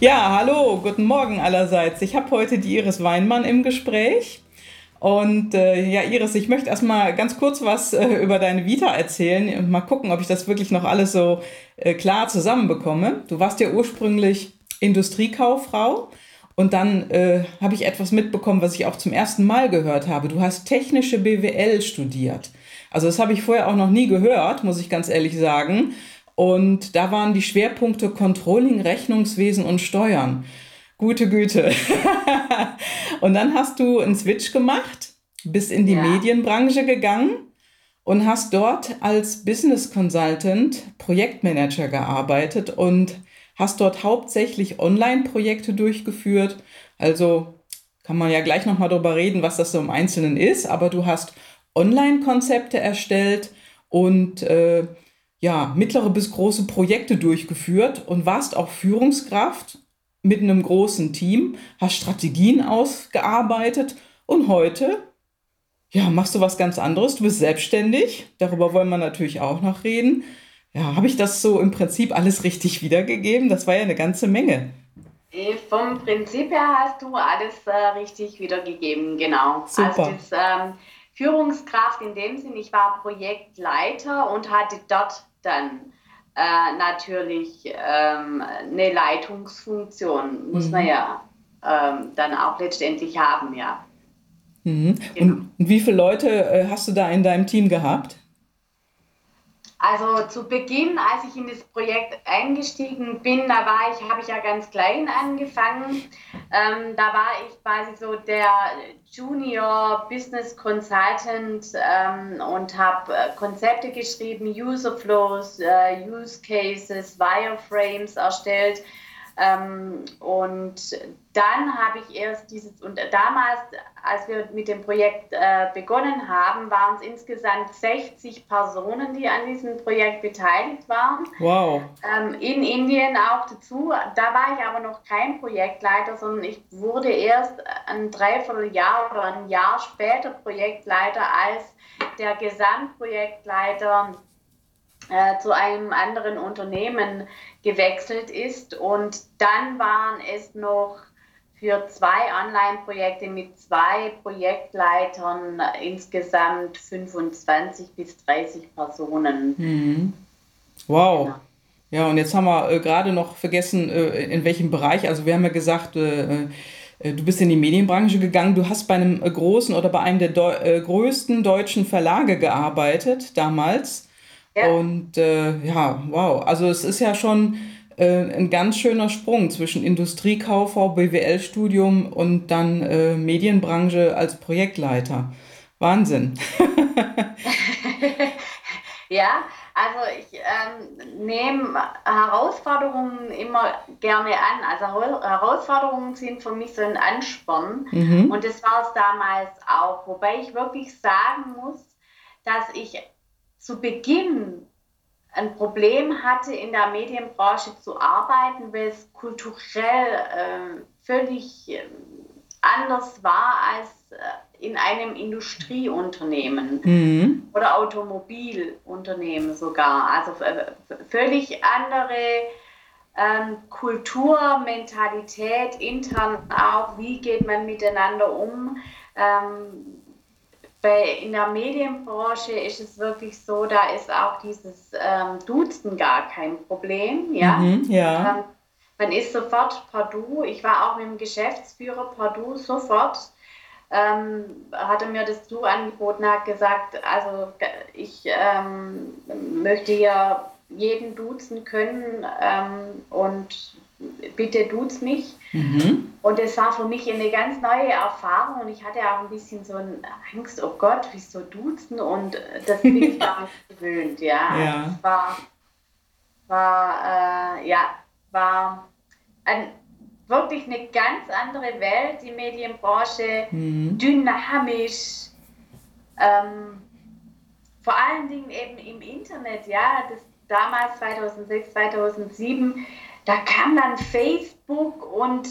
Ja, hallo, guten Morgen allerseits. Ich habe heute die Iris Weinmann im Gespräch. Und äh, ja, Iris, ich möchte erstmal ganz kurz was äh, über deine Vita erzählen und mal gucken, ob ich das wirklich noch alles so äh, klar zusammenbekomme. Du warst ja ursprünglich Industriekauffrau und dann äh, habe ich etwas mitbekommen, was ich auch zum ersten Mal gehört habe. Du hast technische BWL studiert. Also das habe ich vorher auch noch nie gehört, muss ich ganz ehrlich sagen. Und da waren die Schwerpunkte Controlling, Rechnungswesen und Steuern. Gute Güte. und dann hast du einen Switch gemacht, bist in die ja. Medienbranche gegangen und hast dort als Business Consultant, Projektmanager gearbeitet und hast dort hauptsächlich Online-Projekte durchgeführt. Also kann man ja gleich nochmal darüber reden, was das so im Einzelnen ist, aber du hast Online-Konzepte erstellt und äh, ja, mittlere bis große Projekte durchgeführt und warst auch Führungskraft mit einem großen Team, hast Strategien ausgearbeitet und heute ja, machst du was ganz anderes. Du bist selbstständig. Darüber wollen wir natürlich auch noch reden. Ja, habe ich das so im Prinzip alles richtig wiedergegeben? Das war ja eine ganze Menge. Äh, vom Prinzip her hast du alles äh, richtig wiedergegeben, genau. Super. Also das, ähm, Führungskraft in dem Sinn, ich war Projektleiter und hatte dort dann äh, natürlich ähm, eine Leitungsfunktion, muss mhm. man ja ähm, dann auch letztendlich haben, ja. Mhm. Genau. Und wie viele Leute äh, hast du da in deinem Team gehabt? Also zu Beginn, als ich in das Projekt eingestiegen bin, da war ich, habe ich ja ganz klein angefangen. Ähm, da war ich quasi so der Junior Business Consultant ähm, und habe äh, Konzepte geschrieben, User Flows, äh, Use Cases, Wireframes erstellt. Ähm, und dann habe ich erst dieses, und damals, als wir mit dem Projekt äh, begonnen haben, waren es insgesamt 60 Personen, die an diesem Projekt beteiligt waren. Wow. Ähm, in Indien auch dazu. Da war ich aber noch kein Projektleiter, sondern ich wurde erst ein Dreivierteljahr oder ein Jahr später Projektleiter als der Gesamtprojektleiter äh, zu einem anderen Unternehmen gewechselt ist. Und dann waren es noch für zwei Online-Projekte mit zwei Projektleitern insgesamt 25 bis 30 Personen. Mhm. Wow. Genau. Ja, und jetzt haben wir äh, gerade noch vergessen, äh, in welchem Bereich. Also wir haben ja gesagt, äh, äh du bist in die Medienbranche gegangen. Du hast bei einem äh, großen oder bei einem der Deu äh, größten deutschen Verlage gearbeitet damals. Ja. Und ja, wow. Also es ist ja schon ein ganz schöner Sprung zwischen Industriekauffrau, BWL-Studium und dann äh, Medienbranche als Projektleiter. Wahnsinn. ja, also ich ähm, nehme Herausforderungen immer gerne an. Also Herausforderungen sind für mich so ein Ansporn. Mhm. Und das war es damals auch. Wobei ich wirklich sagen muss, dass ich zu Beginn ein Problem hatte, in der Medienbranche zu arbeiten, weil es kulturell äh, völlig äh, anders war als äh, in einem Industrieunternehmen mhm. oder Automobilunternehmen sogar. Also äh, völlig andere ähm, Kultur, Mentalität, intern auch, wie geht man miteinander um. Ähm, bei, in der Medienbranche ist es wirklich so, da ist auch dieses ähm, Duzen gar kein Problem. Ja? Mhm, ja. Ähm, man ist sofort per Du. Ich war auch mit dem Geschäftsführer per Du sofort. Ähm, hatte mir das Du angeboten, hat gesagt, also ich ähm, möchte ja jeden duzen können ähm, und bitte duz mich. Mhm. Und es war für mich eine ganz neue Erfahrung und ich hatte auch ein bisschen so eine Angst, oh Gott, wieso duzen? Und das bin ich gar nicht gewöhnt, ja. ja. war, war, äh, ja, war ein, wirklich eine ganz andere Welt, die Medienbranche, mhm. dynamisch, ähm, vor allen Dingen eben im Internet, ja, das damals 2006, 2007, da kam dann Facebook und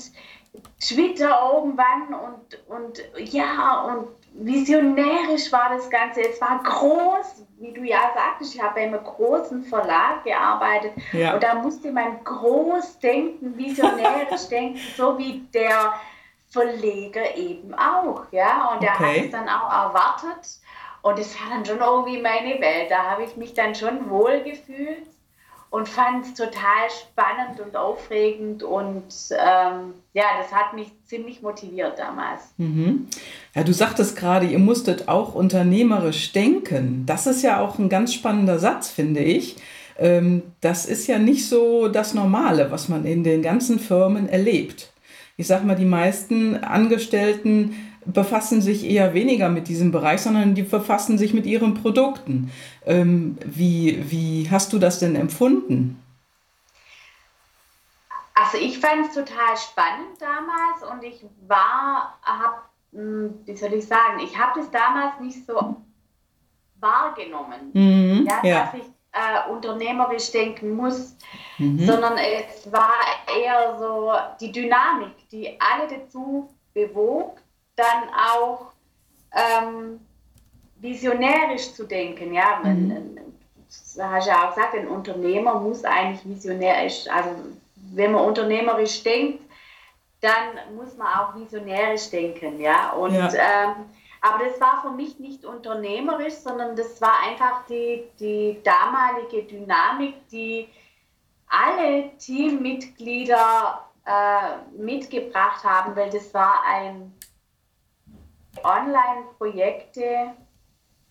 Twitter irgendwann und, und ja, und visionärisch war das Ganze. Es war groß, wie du ja sagtest, ich habe bei einem großen Verlag gearbeitet ja. und da musste man groß denken, visionärisch denken, so wie der Verleger eben auch, ja, und der okay. hat es dann auch erwartet und es war dann schon irgendwie meine Welt, da habe ich mich dann schon wohl gefühlt und fand es total spannend und aufregend und ähm, ja, das hat mich ziemlich motiviert damals. Mhm. Ja, du sagtest gerade, ihr musstet auch unternehmerisch denken. Das ist ja auch ein ganz spannender Satz, finde ich. Ähm, das ist ja nicht so das Normale, was man in den ganzen Firmen erlebt. Ich sag mal, die meisten Angestellten befassen sich eher weniger mit diesem Bereich, sondern die befassen sich mit ihren Produkten. Ähm, wie, wie hast du das denn empfunden? Also ich fand es total spannend damals und ich war, hab, hm, wie soll ich sagen, ich habe das damals nicht so wahrgenommen, mhm, ja, ja. dass ich äh, unternehmerisch denken muss, mhm. sondern es war eher so die Dynamik, die alle dazu bewog, dann auch ähm, visionärisch zu denken. Ja, mhm. man, da hast ja auch gesagt, ein Unternehmer muss eigentlich visionärisch, also wenn man unternehmerisch denkt, dann muss man auch visionärisch denken. Ja, und ja. Ähm, aber das war für mich nicht unternehmerisch, sondern das war einfach die, die damalige Dynamik, die alle Teammitglieder äh, mitgebracht haben, weil das war ein Online-Projekte,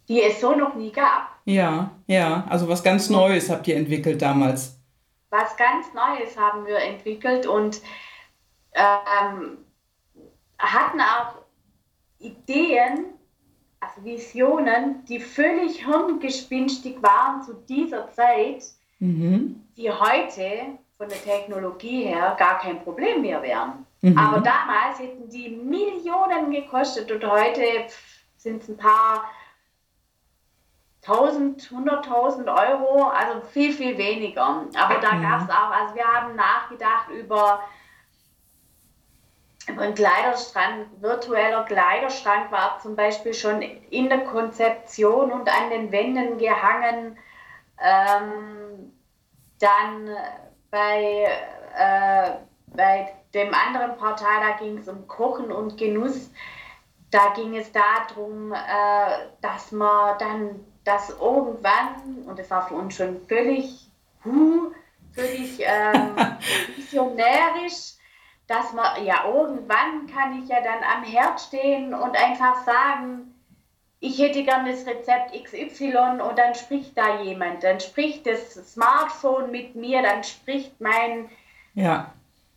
die es so noch nie gab. Ja, ja, also was ganz Neues habt ihr entwickelt damals. Was ganz Neues haben wir entwickelt und ähm, hatten auch Ideen, also Visionen, die völlig hirngespinstig waren zu dieser Zeit, mhm. die heute von der Technologie her gar kein Problem mehr wären. Mhm. Aber damals hätten die Millionen gekostet und heute sind es ein paar tausend, hunderttausend Euro, also viel, viel weniger. Aber da mhm. gab es auch, also wir haben nachgedacht über, über einen Kleiderschrank, virtueller Kleiderschrank war zum Beispiel schon in der Konzeption und an den Wänden gehangen. Ähm, dann bei, äh, bei dem anderen Portal, da ging es um Kochen und Genuss. Da ging es darum, äh, dass man dann das irgendwann, und das war für uns schon völlig, huh, völlig ähm, visionärisch, dass man, ja, irgendwann kann ich ja dann am Herd stehen und einfach sagen, ich hätte gern das Rezept XY und dann spricht da jemand, dann spricht das Smartphone mit mir, dann spricht mein ja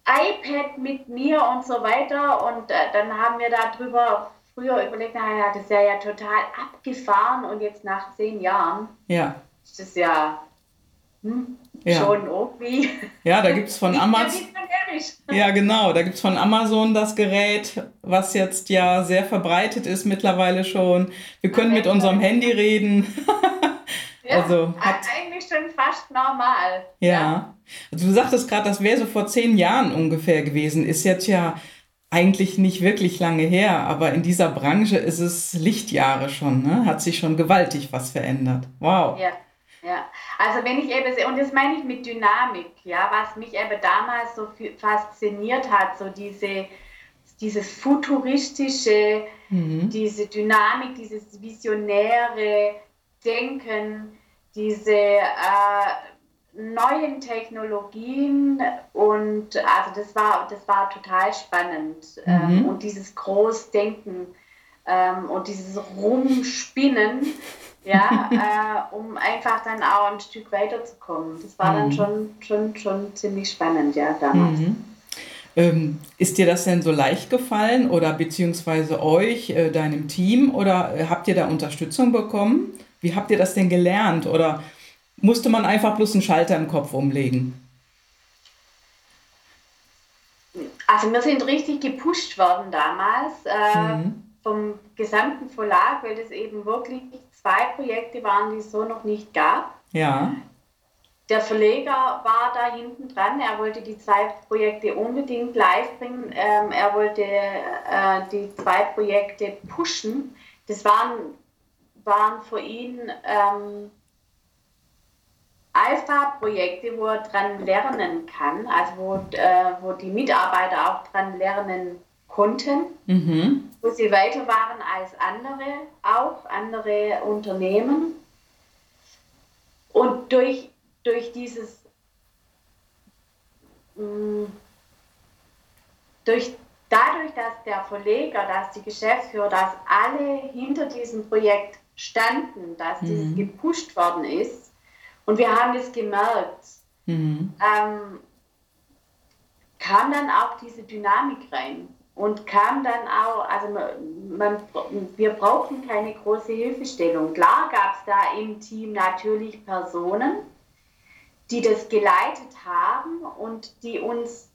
iPad mit mir und so weiter. Und äh, dann haben wir darüber früher überlegt, naja, das ist ja, ja total abgefahren und jetzt nach zehn Jahren ja. ist das ja, hm, ja. schon irgendwie. Ja, da gibt es von Amazon. Ja, genau. Da gibt es von Amazon das Gerät, was jetzt ja sehr verbreitet ist mittlerweile schon. Wir können mit unserem Handy reden. ja, also hat eigentlich schon fast normal. ja. ja. Also du sagtest gerade, das wäre so vor zehn Jahren ungefähr gewesen. Ist jetzt ja eigentlich nicht wirklich lange her, aber in dieser Branche ist es Lichtjahre schon, ne? Hat sich schon gewaltig was verändert. Wow. Ja. Ja, also wenn ich eben, und das meine ich mit Dynamik, ja, was mich eben damals so fasziniert hat, so diese, dieses futuristische, mhm. diese Dynamik, dieses visionäre Denken, diese äh, neuen Technologien und also das war, das war total spannend. Ähm, mhm. Ähm, und dieses Großdenken ähm, und dieses Rumspinnen, ja, äh, um einfach dann auch ein Stück weiterzukommen. Das war mhm. dann schon, schon, schon ziemlich spannend, ja, damals. Mhm. Ähm, ist dir das denn so leicht gefallen oder beziehungsweise euch, äh, deinem Team oder äh, habt ihr da Unterstützung bekommen? Wie habt ihr das denn gelernt oder musste man einfach bloß einen Schalter im Kopf umlegen? Also wir sind richtig gepusht worden damals äh, mhm. vom gesamten Verlag, weil es eben wirklich zwei Projekte waren, die es so noch nicht gab. Ja. Der Verleger war da hinten dran. Er wollte die zwei Projekte unbedingt live bringen. Ähm, er wollte äh, die zwei Projekte pushen. Das waren, waren für ihn ähm, Alpha-Projekte, wo er dran lernen kann, also wo, äh, wo die Mitarbeiter auch dran lernen konnten, mhm. wo sie weiter waren als andere, auch andere Unternehmen. Und durch, durch dieses, mh, mm, durch, dadurch, dass der Verleger, dass die Geschäftsführer, dass alle hinter diesem Projekt standen, dass mhm. dieses gepusht worden ist, und wir haben es gemerkt. Mhm. Ähm, kam dann auch diese Dynamik rein und kam dann auch, also man, man, wir brauchten keine große Hilfestellung. Klar gab es da im Team natürlich Personen, die das geleitet haben und die uns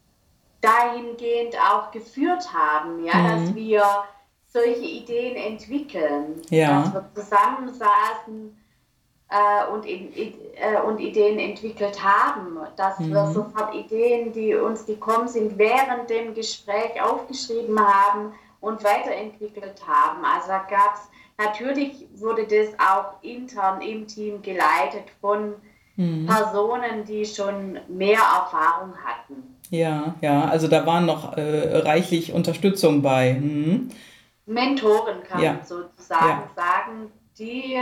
dahingehend auch geführt haben, ja, mhm. dass wir solche Ideen entwickeln, ja. dass wir zusammensaßen äh, und, äh, und Ideen entwickelt haben, dass mhm. wir sofort Ideen, die uns gekommen sind, während dem Gespräch aufgeschrieben haben und weiterentwickelt haben. Also da gab es, natürlich wurde das auch intern im Team geleitet von mhm. Personen, die schon mehr Erfahrung hatten. Ja, ja, also da waren noch äh, reichlich Unterstützung bei. Mhm. Mentoren kann ja. man sozusagen ja. sagen, die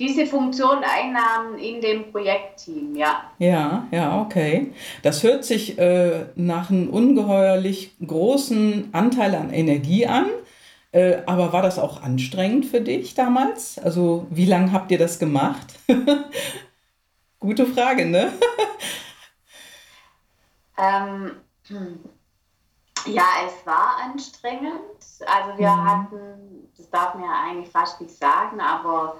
diese Funktion einnahmen in dem Projektteam, ja. Ja, ja, okay. Das hört sich äh, nach einem ungeheuerlich großen Anteil an Energie an. Äh, aber war das auch anstrengend für dich damals? Also wie lange habt ihr das gemacht? Gute Frage, ne? ähm, ja, es war anstrengend. Also wir mhm. hatten, das darf man ja eigentlich fast nicht sagen, aber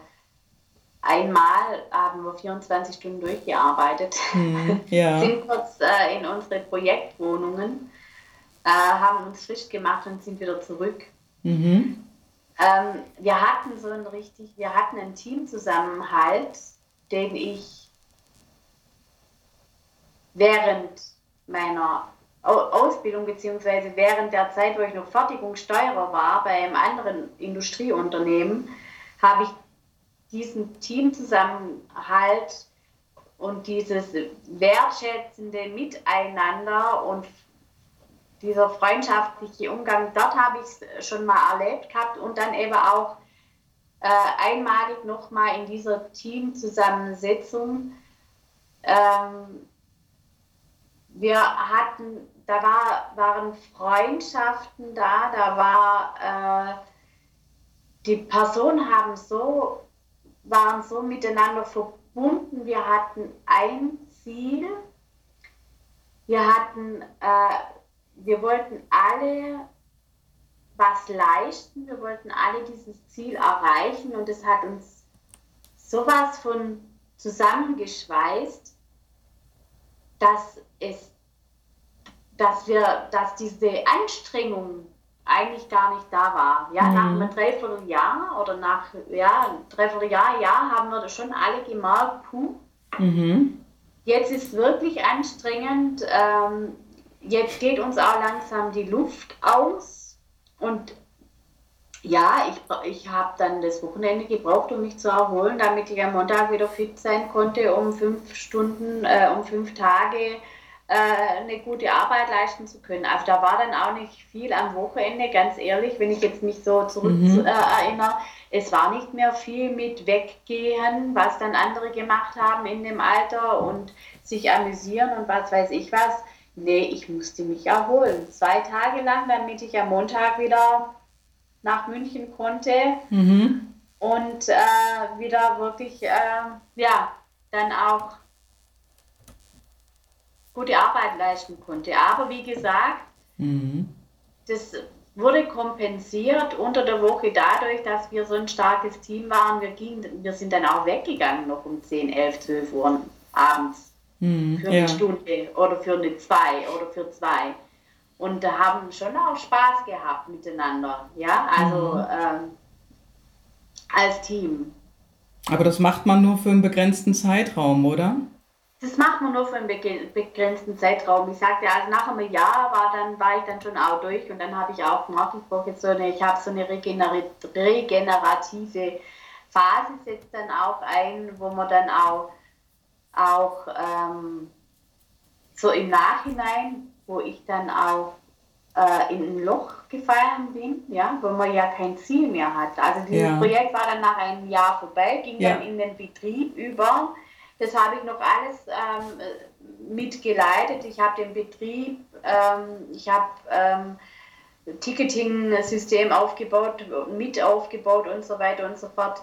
Einmal haben wir 24 Stunden durchgearbeitet, hm, ja. sind kurz äh, in unsere Projektwohnungen, äh, haben uns frisch gemacht und sind wieder zurück. Mhm. Ähm, wir hatten so ein richtig, wir hatten einen Teamzusammenhalt, den ich während meiner Ausbildung beziehungsweise während der Zeit, wo ich noch Fertigungssteuerer war bei einem anderen Industrieunternehmen, habe ich diesen Teamzusammenhalt und dieses wertschätzende Miteinander und dieser freundschaftliche Umgang, dort habe ich es schon mal erlebt gehabt und dann eben auch äh, einmalig nochmal in dieser Teamzusammensetzung. Ähm, wir hatten, da war, waren Freundschaften da, da war, äh, die Personen haben so waren so miteinander verbunden. Wir hatten ein Ziel. Wir hatten, äh, wir wollten alle was leisten. Wir wollten alle dieses Ziel erreichen und es hat uns sowas von zusammengeschweißt, dass es, dass wir, dass diese Anstrengung eigentlich gar nicht da war. Ja, mhm. nach einem Dreivierteljahr oder nach ja, Dreivierteljahr, ja, haben wir das schon alle gemerkt, puh, mhm. jetzt ist wirklich anstrengend, ähm, jetzt geht uns auch langsam die Luft aus und ja, ich, ich habe dann das Wochenende gebraucht, um mich zu erholen, damit ich am Montag wieder fit sein konnte, um fünf Stunden, äh, um fünf Tage äh, eine gute Arbeit leisten zu können. Also da war dann auch nicht viel am Wochenende, ganz ehrlich, wenn ich jetzt mich so zurück mhm. äh, erinnere. Es war nicht mehr viel mit Weggehen, was dann andere gemacht haben in dem Alter und sich amüsieren und was weiß ich was. Nee, ich musste mich erholen. Zwei Tage lang, damit ich am Montag wieder nach München konnte mhm. und äh, wieder wirklich, äh, ja, dann auch gute Arbeit leisten konnte. Aber wie gesagt, mhm. das wurde kompensiert unter der Woche dadurch, dass wir so ein starkes Team waren. Wir, gingen, wir sind dann auch weggegangen noch um 10, 11, 12 Uhr abends mhm, für eine ja. Stunde oder für eine zwei oder für zwei. Und haben schon auch Spaß gehabt miteinander, ja, also mhm. ähm, als Team. Aber das macht man nur für einen begrenzten Zeitraum, oder? Das macht man nur für einen begrenzten Zeitraum. Ich sagte, also nach einem Jahr war, dann, war ich dann schon auch durch und dann habe ich auch gemacht, ich brauche jetzt so eine, ich habe so eine regenerative Phase setzt dann auch ein, wo man dann auch, auch ähm, so im Nachhinein wo ich dann auch äh, in ein Loch gefallen bin, ja, wo man ja kein Ziel mehr hat. Also dieses ja. Projekt war dann nach einem Jahr vorbei, ging ja. dann in den Betrieb über. Das habe ich noch alles ähm, mitgeleitet. Ich habe den Betrieb, ähm, ich habe ähm, Ticketing-System aufgebaut, mit aufgebaut und so weiter und so fort.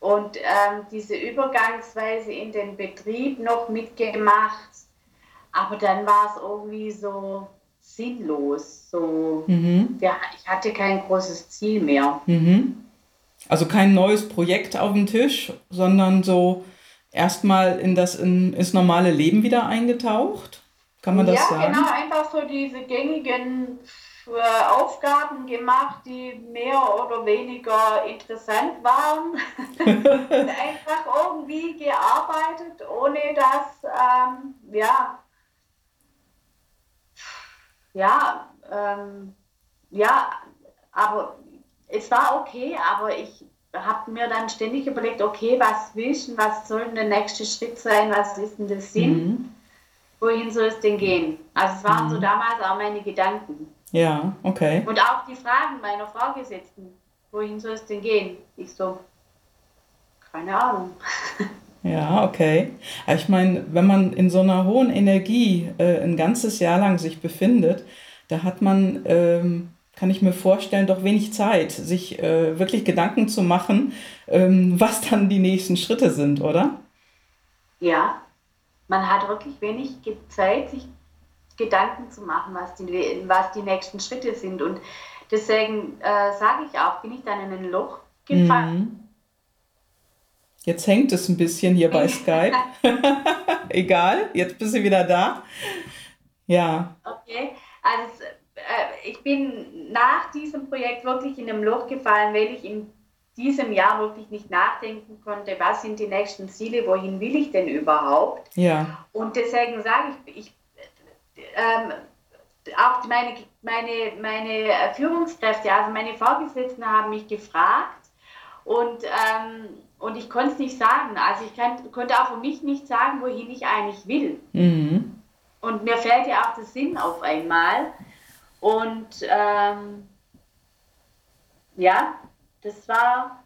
Und ähm, diese Übergangsweise in den Betrieb noch mitgemacht aber dann war es irgendwie so sinnlos. So, mhm. ja, ich hatte kein großes Ziel mehr. Mhm. Also kein neues Projekt auf dem Tisch, sondern so erstmal in das in, ins normale Leben wieder eingetaucht? Kann man das ja, sagen? Ja, genau, einfach so diese gängigen äh, Aufgaben gemacht, die mehr oder weniger interessant waren. einfach irgendwie gearbeitet, ohne dass, ähm, ja, ja, ähm, ja, aber es war okay, aber ich habe mir dann ständig überlegt, okay, was willst du, was soll denn der nächste Schritt sein, was ist denn der Sinn, mhm. wohin soll es denn gehen? Also es waren mhm. so damals auch meine Gedanken. Ja, okay. Und auch die Fragen meiner Vorgesetzten, wohin soll es denn gehen? Ich so, keine Ahnung. Ja, okay. Ich meine, wenn man in so einer hohen Energie äh, ein ganzes Jahr lang sich befindet, da hat man, ähm, kann ich mir vorstellen, doch wenig Zeit, sich äh, wirklich Gedanken zu machen, ähm, was dann die nächsten Schritte sind, oder? Ja, man hat wirklich wenig Zeit, sich Gedanken zu machen, was die, was die nächsten Schritte sind. Und deswegen äh, sage ich auch, bin ich dann in ein Loch gefallen. Mhm Jetzt hängt es ein bisschen hier bei Skype. Egal, jetzt bist du wieder da. Ja. Okay, also äh, ich bin nach diesem Projekt wirklich in einem Loch gefallen, weil ich in diesem Jahr wirklich nicht nachdenken konnte, was sind die nächsten Ziele, wohin will ich denn überhaupt? Ja. Und deswegen sage ich, ich ähm, auch meine, meine, meine Führungskräfte, also meine Vorgesetzten haben mich gefragt und ähm, und ich konnte es nicht sagen. Also ich kann, konnte auch für mich nicht sagen, wohin ich eigentlich will. Mhm. Und mir fällt ja auch der Sinn auf einmal. Und ähm, ja, das war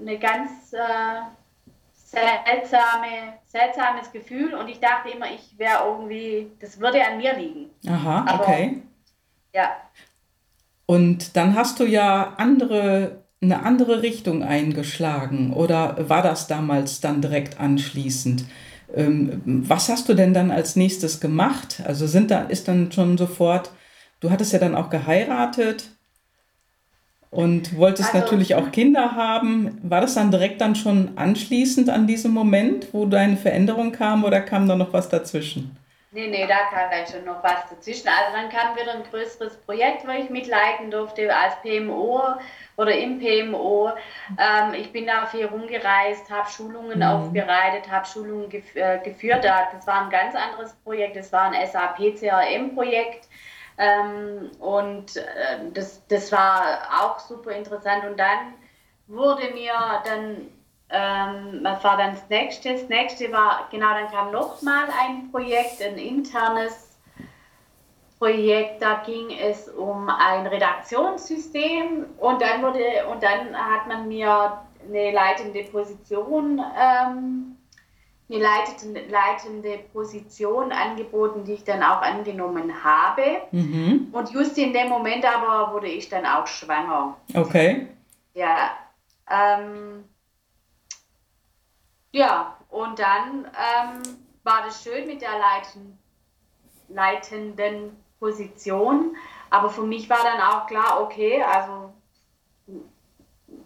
eine ganz äh, seltsame, seltsames Gefühl. Und ich dachte immer, ich wäre irgendwie, das würde an mir liegen. Aha, Aber, okay. Ja. Und dann hast du ja andere eine andere Richtung eingeschlagen oder war das damals dann direkt anschließend? Ähm, was hast du denn dann als nächstes gemacht? Also sind da, ist dann schon sofort, du hattest ja dann auch geheiratet und wolltest also, natürlich auch Kinder haben. War das dann direkt dann schon anschließend an diesem Moment, wo deine Veränderung kam oder kam da noch was dazwischen? Nee, nee, da kam dann schon noch was dazwischen. Also dann kam wieder ein größeres Projekt, wo ich mitleiten durfte als PMO oder im PMO. Ähm, ich bin da viel rumgereist, habe Schulungen mhm. aufbereitet, habe Schulungen gef äh, geführt. Das war ein ganz anderes Projekt, das war ein SAP-CRM-Projekt. Ähm, und äh, das, das war auch super interessant. Und dann wurde mir dann ähm, was war dann das nächste? Das nächste war, genau, dann kam nochmal ein Projekt, ein internes Projekt, da ging es um ein Redaktionssystem und dann wurde, und dann hat man mir eine leitende Position, ähm, eine leitende, leitende Position angeboten, die ich dann auch angenommen habe. Mhm. Und just in dem Moment aber wurde ich dann auch schwanger. Okay. Ja. Ähm, ja, und dann ähm, war das schön mit der leiten, leitenden Position. Aber für mich war dann auch klar, okay, also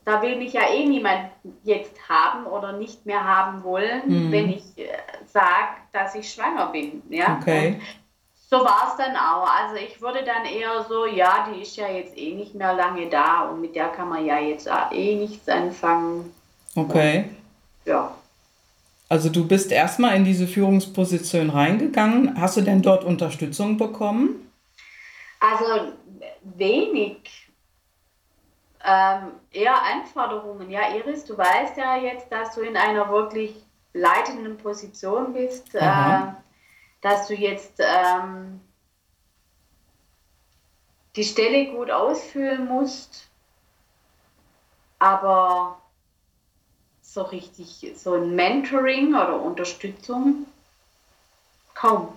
da will mich ja eh niemand jetzt haben oder nicht mehr haben wollen, mhm. wenn ich äh, sage, dass ich schwanger bin. Ja? Okay. so war es dann auch. Also ich würde dann eher so, ja, die ist ja jetzt eh nicht mehr lange da und mit der kann man ja jetzt eh nichts anfangen. Okay. Und, ja. Also du bist erstmal in diese Führungsposition reingegangen. Hast du denn dort Unterstützung bekommen? Also wenig. Ähm, eher Anforderungen. Ja, Iris, du weißt ja jetzt, dass du in einer wirklich leitenden Position bist, äh, dass du jetzt ähm, die Stelle gut ausfüllen musst, aber so richtig, so ein Mentoring oder Unterstützung kaum.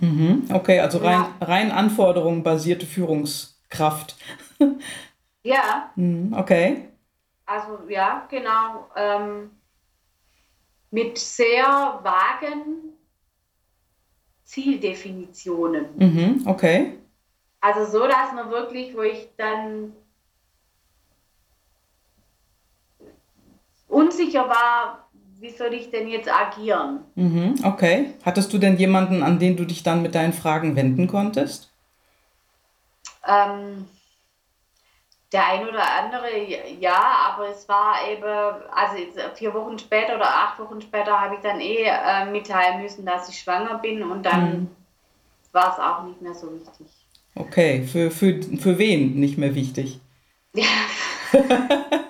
Mhm, okay, also rein, ja. rein anforderungenbasierte Führungskraft. ja. Mhm, okay. Also ja, genau. Ähm, mit sehr vagen Zieldefinitionen. Mhm, okay. Also so, dass man wirklich, wo ich dann unsicher war, wie soll ich denn jetzt agieren? Mhm, okay. Hattest du denn jemanden, an den du dich dann mit deinen Fragen wenden konntest? Ähm, der ein oder andere, ja, aber es war eben, also vier Wochen später oder acht Wochen später habe ich dann eh äh, mitteilen müssen, dass ich schwanger bin und dann mhm. war es auch nicht mehr so wichtig. Okay, für, für, für wen nicht mehr wichtig? Ja.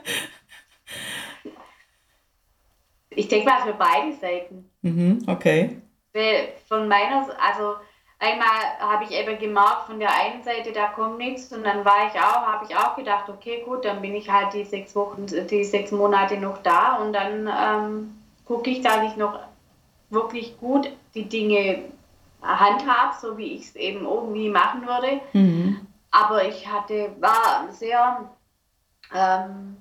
Ich denke mal für beide Seiten. Mhm, okay. Von meiner, also einmal habe ich eben gemerkt, von der einen Seite, da kommt nichts und dann war ich auch, habe ich auch gedacht, okay, gut, dann bin ich halt die sechs Wochen, die sechs Monate noch da und dann ähm, gucke ich, dass ich noch wirklich gut die Dinge handhabe, so wie ich es eben irgendwie machen würde. Mhm. Aber ich hatte, war sehr ähm,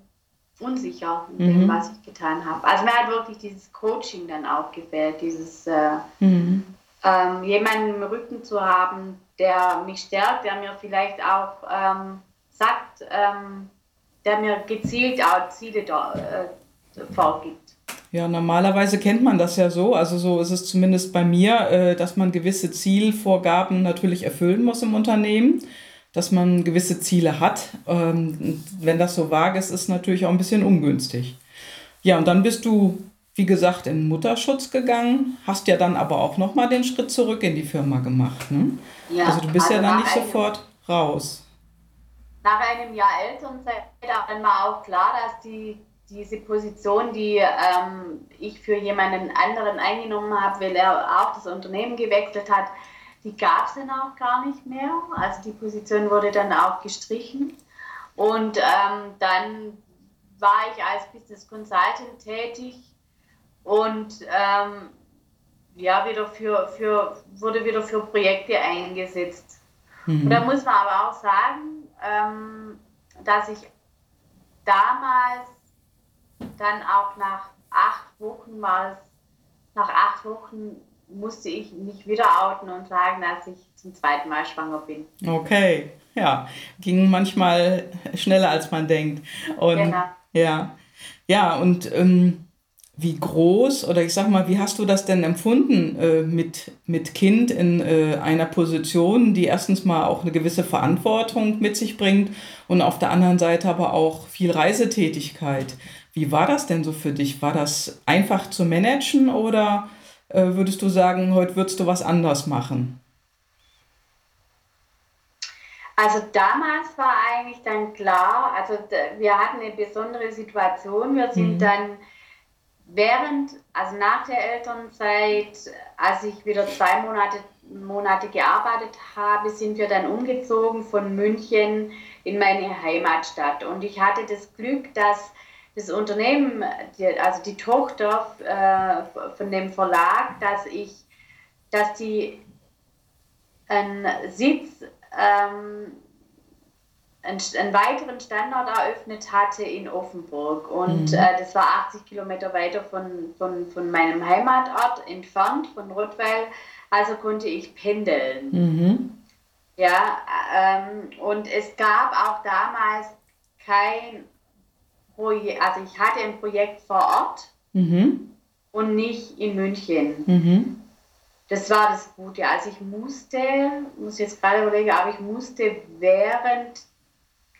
unsicher in dem, mhm. was ich getan habe. Also mir hat wirklich dieses Coaching dann auch gefällt, dieses äh, mhm. ähm, jemanden im Rücken zu haben, der mich stärkt, der mir vielleicht auch ähm, sagt, ähm, der mir gezielt auch Ziele da, äh, vorgibt. Ja, normalerweise kennt man das ja so. Also so ist es zumindest bei mir, äh, dass man gewisse Zielvorgaben natürlich erfüllen muss im Unternehmen dass man gewisse Ziele hat. Ähm, wenn das so vage ist, ist es natürlich auch ein bisschen ungünstig. Ja, und dann bist du, wie gesagt, in Mutterschutz gegangen, hast ja dann aber auch nochmal den Schritt zurück in die Firma gemacht. Ne? Ja, also du bist also ja dann nicht sofort raus. Nach einem Jahr Elternzeit war dann mal auch klar, dass die, diese Position, die ähm, ich für jemanden anderen eingenommen habe, weil er auch das Unternehmen gewechselt hat, die gab es dann auch gar nicht mehr. Also die Position wurde dann auch gestrichen. Und ähm, dann war ich als Business Consultant tätig und ähm, ja, wieder für, für, wurde wieder für Projekte eingesetzt. Mhm. Und da muss man aber auch sagen, ähm, dass ich damals dann auch nach acht Wochen mal, nach acht Wochen musste ich mich wieder outen und sagen, dass ich zum zweiten Mal schwanger bin. Okay, ja, ging manchmal schneller als man denkt. Und, genau. Ja, ja, und ähm, wie groß oder ich sag mal, wie hast du das denn empfunden äh, mit, mit Kind in äh, einer Position, die erstens mal auch eine gewisse Verantwortung mit sich bringt und auf der anderen Seite aber auch viel Reisetätigkeit? Wie war das denn so für dich? War das einfach zu managen oder würdest du sagen, heute würdest du was anders machen? Also damals war eigentlich dann klar, also wir hatten eine besondere Situation. Wir sind mhm. dann während, also nach der Elternzeit, als ich wieder zwei Monate, Monate gearbeitet habe, sind wir dann umgezogen von München in meine Heimatstadt. Und ich hatte das Glück, dass das Unternehmen, die, also die Tochter äh, von dem Verlag, dass ich, dass die einen Sitz, ähm, einen, einen, weiteren Standort eröffnet hatte in Offenburg. Und mhm. äh, das war 80 Kilometer weiter von, von, von meinem Heimatort entfernt, von Rottweil. Also konnte ich pendeln. Mhm. Ja, ähm, und es gab auch damals kein Projekt, also ich hatte ein Projekt vor Ort mhm. und nicht in München. Mhm. das war das Gute. Also ich musste, muss jetzt gerade überlegen, aber ich musste während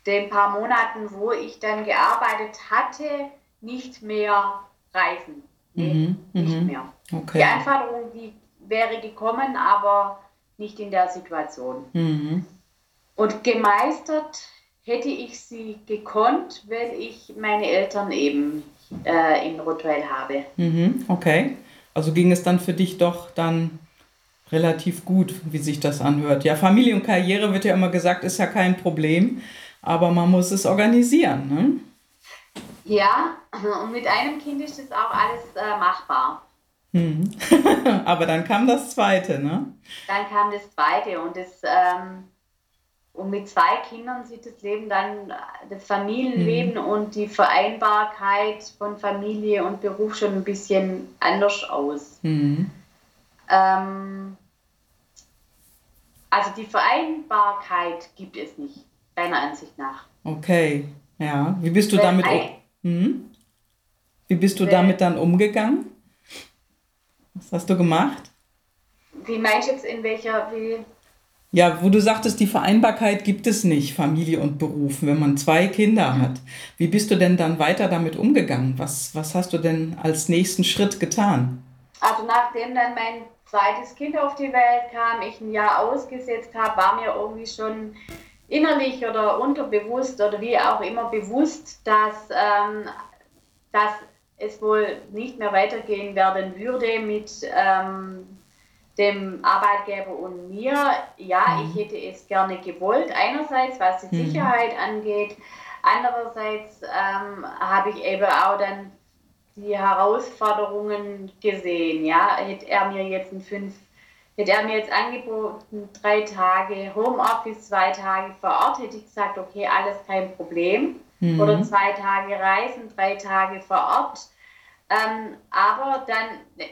den paar Monaten, wo ich dann gearbeitet hatte, nicht mehr reisen. Nee, mhm, nicht mhm. mehr. Okay. Die Anforderung, die wäre gekommen, aber nicht in der Situation. Mhm. Und gemeistert hätte ich sie gekonnt, weil ich meine Eltern eben äh, in Rotweil habe. Mhm, okay. Also ging es dann für dich doch dann relativ gut, wie sich das anhört. Ja, Familie und Karriere wird ja immer gesagt, ist ja kein Problem, aber man muss es organisieren. Ne? Ja, und mit einem Kind ist das auch alles äh, machbar. Hm. aber dann kam das zweite, ne? Dann kam das zweite und das ähm, und mit zwei Kindern sieht das Leben dann, das Familienleben mhm. und die Vereinbarkeit von Familie und Beruf schon ein bisschen anders aus. Mhm. Ähm, also die Vereinbarkeit gibt es nicht, deiner Ansicht nach. Okay, ja. Wie bist du Weil damit? Mhm. Wie bist du damit dann umgegangen? Was hast du gemacht? Wie meinst du jetzt in welcher, wie? Ja, wo du sagtest, die Vereinbarkeit gibt es nicht, Familie und Beruf, wenn man zwei Kinder hat. Wie bist du denn dann weiter damit umgegangen? Was, was hast du denn als nächsten Schritt getan? Also nachdem dann mein zweites Kind auf die Welt kam, ich ein Jahr ausgesetzt habe, war mir irgendwie schon innerlich oder unterbewusst oder wie auch immer bewusst, dass, ähm, dass es wohl nicht mehr weitergehen werden würde mit ähm, dem Arbeitgeber und mir, ja, mhm. ich hätte es gerne gewollt. Einerseits, was die mhm. Sicherheit angeht, andererseits ähm, habe ich eben auch dann die Herausforderungen gesehen. Ja, hätte er mir jetzt ein fünf, hätte er mir jetzt angeboten, drei Tage Homeoffice, zwei Tage vor Ort, hätte ich gesagt, okay, alles kein Problem. Mhm. Oder zwei Tage Reisen, drei Tage vor Ort. Ähm, aber dann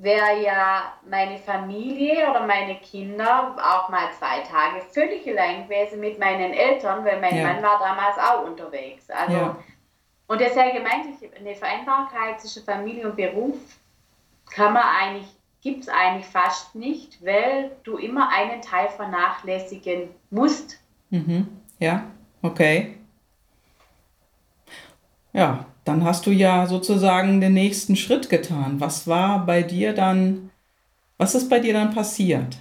wäre ja meine Familie oder meine Kinder auch mal zwei Tage völlig allein gewesen mit meinen Eltern, weil mein ja. Mann war damals auch unterwegs. Also, ja. Und deshalb meinte ich, eine Vereinbarkeit zwischen Familie und Beruf kann man eigentlich, gibt es eigentlich fast nicht, weil du immer einen Teil vernachlässigen musst. Mhm. Ja, okay. Ja, dann hast du ja sozusagen den nächsten Schritt getan. Was war bei dir dann, was ist bei dir dann passiert?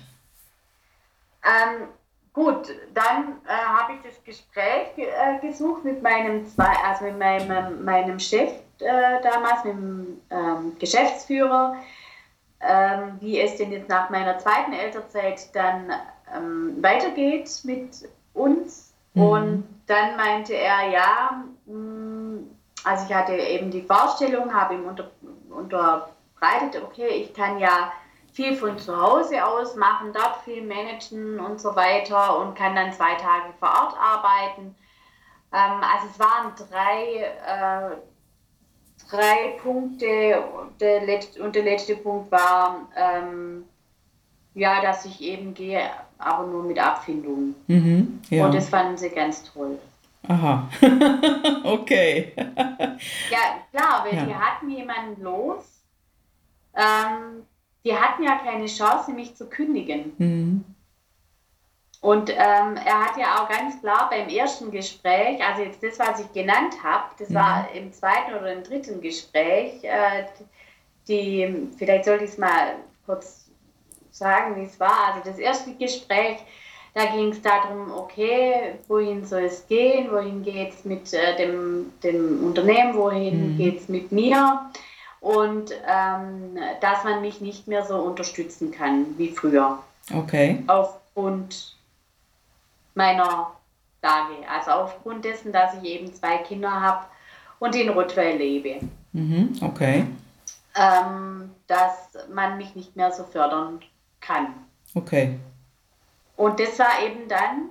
Ähm, gut, dann äh, habe ich das Gespräch äh, gesucht mit meinem zwei, also mit meinem, meinem Chef äh, damals, mit dem ähm, Geschäftsführer, ähm, wie es denn jetzt nach meiner zweiten Elternzeit dann ähm, weitergeht mit uns. Mhm. Und dann meinte er, ja, mh, mm, also ich hatte eben die Vorstellung, habe ihm unter, unterbreitet, okay, ich kann ja viel von zu Hause aus machen, dort viel managen und so weiter und kann dann zwei Tage vor Ort arbeiten. Ähm, also es waren drei, äh, drei Punkte der letzte, und der letzte Punkt war, ähm, ja, dass ich eben gehe, aber nur mit Abfindung. Mhm, ja. Und das fanden sie ganz toll. Aha, okay. ja, klar, weil ja. die hatten jemanden los. Ähm, die hatten ja keine Chance, mich zu kündigen. Mhm. Und ähm, er hat ja auch ganz klar beim ersten Gespräch, also jetzt das, was ich genannt habe, das mhm. war im zweiten oder im dritten Gespräch, äh, die, vielleicht sollte ich es mal kurz sagen, wie es war. Also das erste Gespräch, da ging es darum, okay, wohin soll es gehen, wohin geht es mit äh, dem, dem Unternehmen, wohin mhm. geht es mit mir und ähm, dass man mich nicht mehr so unterstützen kann wie früher. Okay. Aufgrund meiner Lage, also aufgrund dessen, dass ich eben zwei Kinder habe und in Rottweil lebe. Mhm. Okay. Ähm, dass man mich nicht mehr so fördern kann. Okay. Und das war eben dann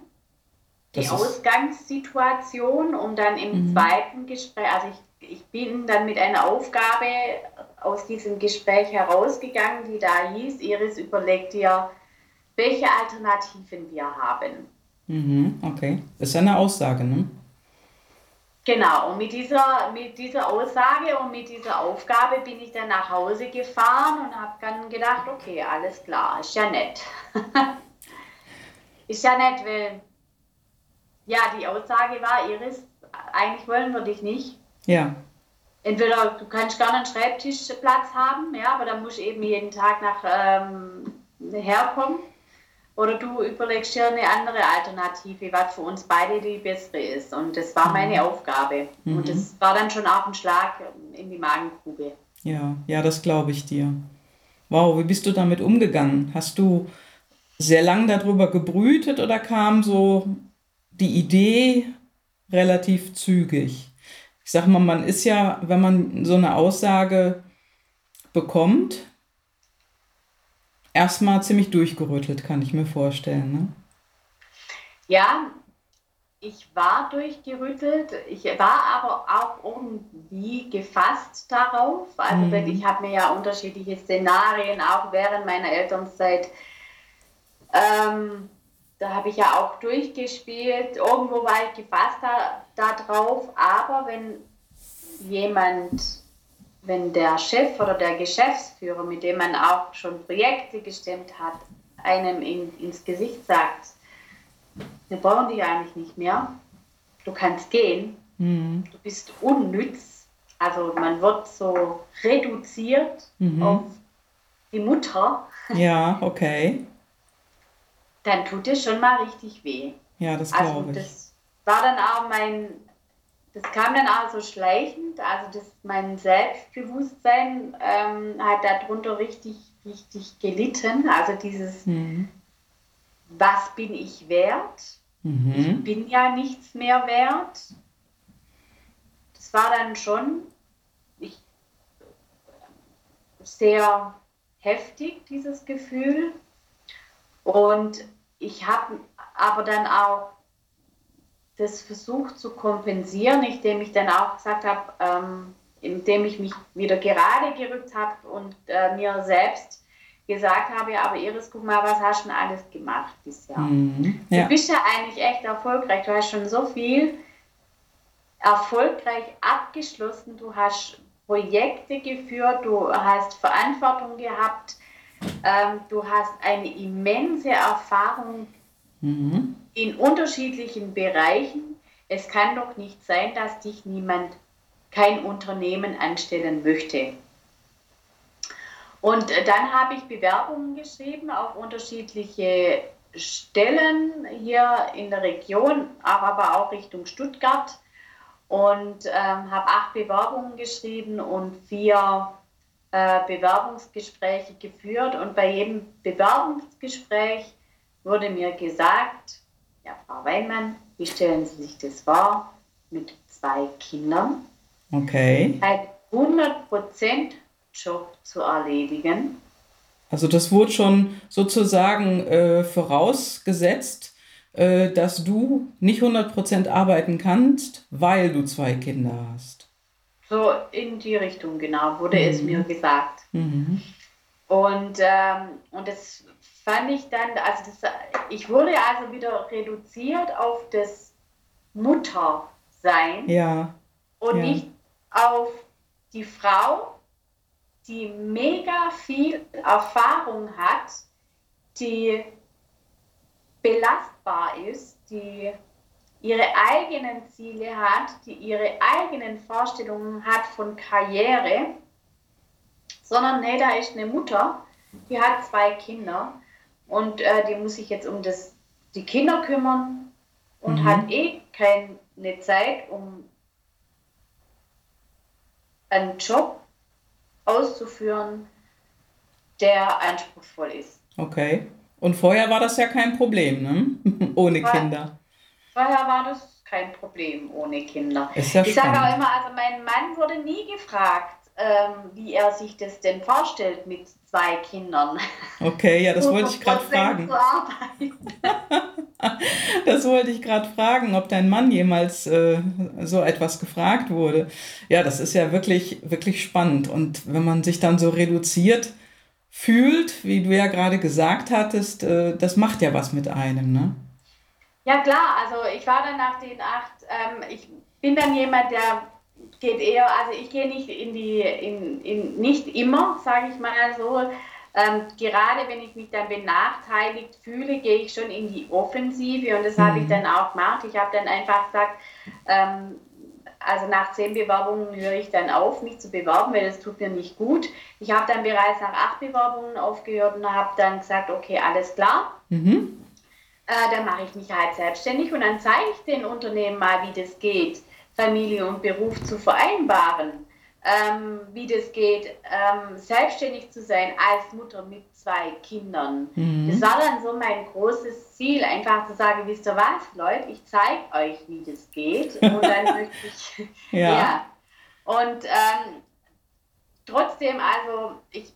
die das Ausgangssituation, um dann im mhm. zweiten Gespräch, also ich, ich bin dann mit einer Aufgabe aus diesem Gespräch herausgegangen, die da hieß, Iris, überleg dir, welche Alternativen wir haben. Mhm, okay, das ist eine Aussage, ne? Genau, und mit dieser, mit dieser Aussage und mit dieser Aufgabe bin ich dann nach Hause gefahren und habe dann gedacht, okay, alles klar, ist ja nett. ist ja nett, weil ja, die Aussage war, Iris, eigentlich wollen wir dich nicht. Ja. Entweder du kannst gerne einen Schreibtischplatz haben, ja, aber dann musst du eben jeden Tag nach ähm, herkommen. Oder du überlegst dir eine andere Alternative, was für uns beide die bessere ist. Und das war meine mhm. Aufgabe. Mhm. Und das war dann schon auch ein Schlag in die Magengrube. Ja, ja, das glaube ich dir. Wow, wie bist du damit umgegangen? Hast du sehr lange darüber gebrütet oder kam so die Idee relativ zügig? Ich sag mal, man ist ja, wenn man so eine Aussage bekommt, erstmal ziemlich durchgerüttelt, kann ich mir vorstellen. Ne? Ja, ich war durchgerüttelt, ich war aber auch irgendwie gefasst darauf. Also mhm. ich habe mir ja unterschiedliche Szenarien auch während meiner Elternzeit. Ähm, da habe ich ja auch durchgespielt. Irgendwo war ich gefasst da, da drauf. Aber wenn jemand wenn der Chef oder der Geschäftsführer, mit dem man auch schon Projekte gestemmt hat, einem in, ins Gesicht sagt, wir brauchen dich eigentlich nicht mehr, du kannst gehen, mhm. du bist unnütz, also man wird so reduziert mhm. auf die Mutter. Ja, okay. Dann tut es schon mal richtig weh. Ja, das glaube also, ich. Das war dann auch mein das kam dann auch so schleichend, also das, mein Selbstbewusstsein ähm, hat darunter richtig, richtig gelitten. Also dieses, mhm. was bin ich wert? Mhm. Ich bin ja nichts mehr wert. Das war dann schon ich, sehr heftig, dieses Gefühl. Und ich habe aber dann auch das versucht zu kompensieren, indem ich dann auch gesagt habe, ähm, indem ich mich wieder gerade gerückt habe und äh, mir selbst gesagt habe, aber Iris, guck mal, was hast du denn alles gemacht dieses Jahr? Mhm, ja. Du bist ja eigentlich echt erfolgreich. Du hast schon so viel erfolgreich abgeschlossen. Du hast Projekte geführt, du hast Verantwortung gehabt, ähm, du hast eine immense Erfahrung mhm in unterschiedlichen Bereichen. Es kann doch nicht sein, dass dich niemand, kein Unternehmen anstellen möchte. Und dann habe ich Bewerbungen geschrieben auf unterschiedliche Stellen hier in der Region, aber auch Richtung Stuttgart und ähm, habe acht Bewerbungen geschrieben und vier äh, Bewerbungsgespräche geführt. Und bei jedem Bewerbungsgespräch wurde mir gesagt, ja, Frau Weinmann, wie stellen Sie sich das vor mit zwei Kindern? Okay. Ein 100% Job zu erledigen. Also das wurde schon sozusagen äh, vorausgesetzt, äh, dass du nicht 100% arbeiten kannst, weil du zwei Kinder hast. So in die Richtung, genau, wurde mhm. es mir gesagt. Mhm. Und, ähm, und das fand ich dann, also das, ich wurde also wieder reduziert auf das Muttersein ja. und ja. nicht auf die Frau, die mega viel Erfahrung hat, die belastbar ist, die ihre eigenen Ziele hat, die ihre eigenen Vorstellungen hat von Karriere, sondern nee, da ist eine Mutter, die hat zwei Kinder und äh, die muss sich jetzt um das, die Kinder kümmern und mhm. hat eh keine Zeit, um einen Job auszuführen, der anspruchsvoll ist. Okay. Und vorher war das ja kein Problem, ne? ohne Kinder. Vorher war das kein Problem ohne Kinder. Ja ich sage auch immer, also mein Mann wurde nie gefragt, ähm, wie er sich das denn vorstellt mit zwei Kindern. Okay, ja, das wollte ich gerade fragen. das wollte ich gerade fragen, ob dein Mann jemals äh, so etwas gefragt wurde. Ja, das ist ja wirklich, wirklich spannend. Und wenn man sich dann so reduziert fühlt, wie du ja gerade gesagt hattest, äh, das macht ja was mit einem, ne? Ja, klar. Also ich war dann nach den acht, ähm, ich bin dann jemand, der geht eher, also ich gehe nicht in die, in, in nicht immer, sage ich mal so. Ähm, gerade wenn ich mich dann benachteiligt fühle, gehe ich schon in die Offensive und das mhm. habe ich mhm. dann auch gemacht. Ich habe dann einfach gesagt, ähm, also nach zehn Bewerbungen höre ich dann auf, mich zu bewerben, weil das tut mir nicht gut. Ich habe dann bereits nach acht Bewerbungen aufgehört und habe dann gesagt, okay, alles klar. Mhm. Äh, dann mache ich mich halt selbstständig und dann zeige ich den Unternehmen mal, wie das geht, Familie und Beruf zu vereinbaren. Ähm, wie das geht, ähm, selbstständig zu sein als Mutter mit zwei Kindern. Mhm. Das war dann so mein großes Ziel, einfach zu sagen, wisst ihr was, Leute, ich zeige euch, wie das geht. Und dann möchte ich, ja. ja. Und ähm, trotzdem, also ich,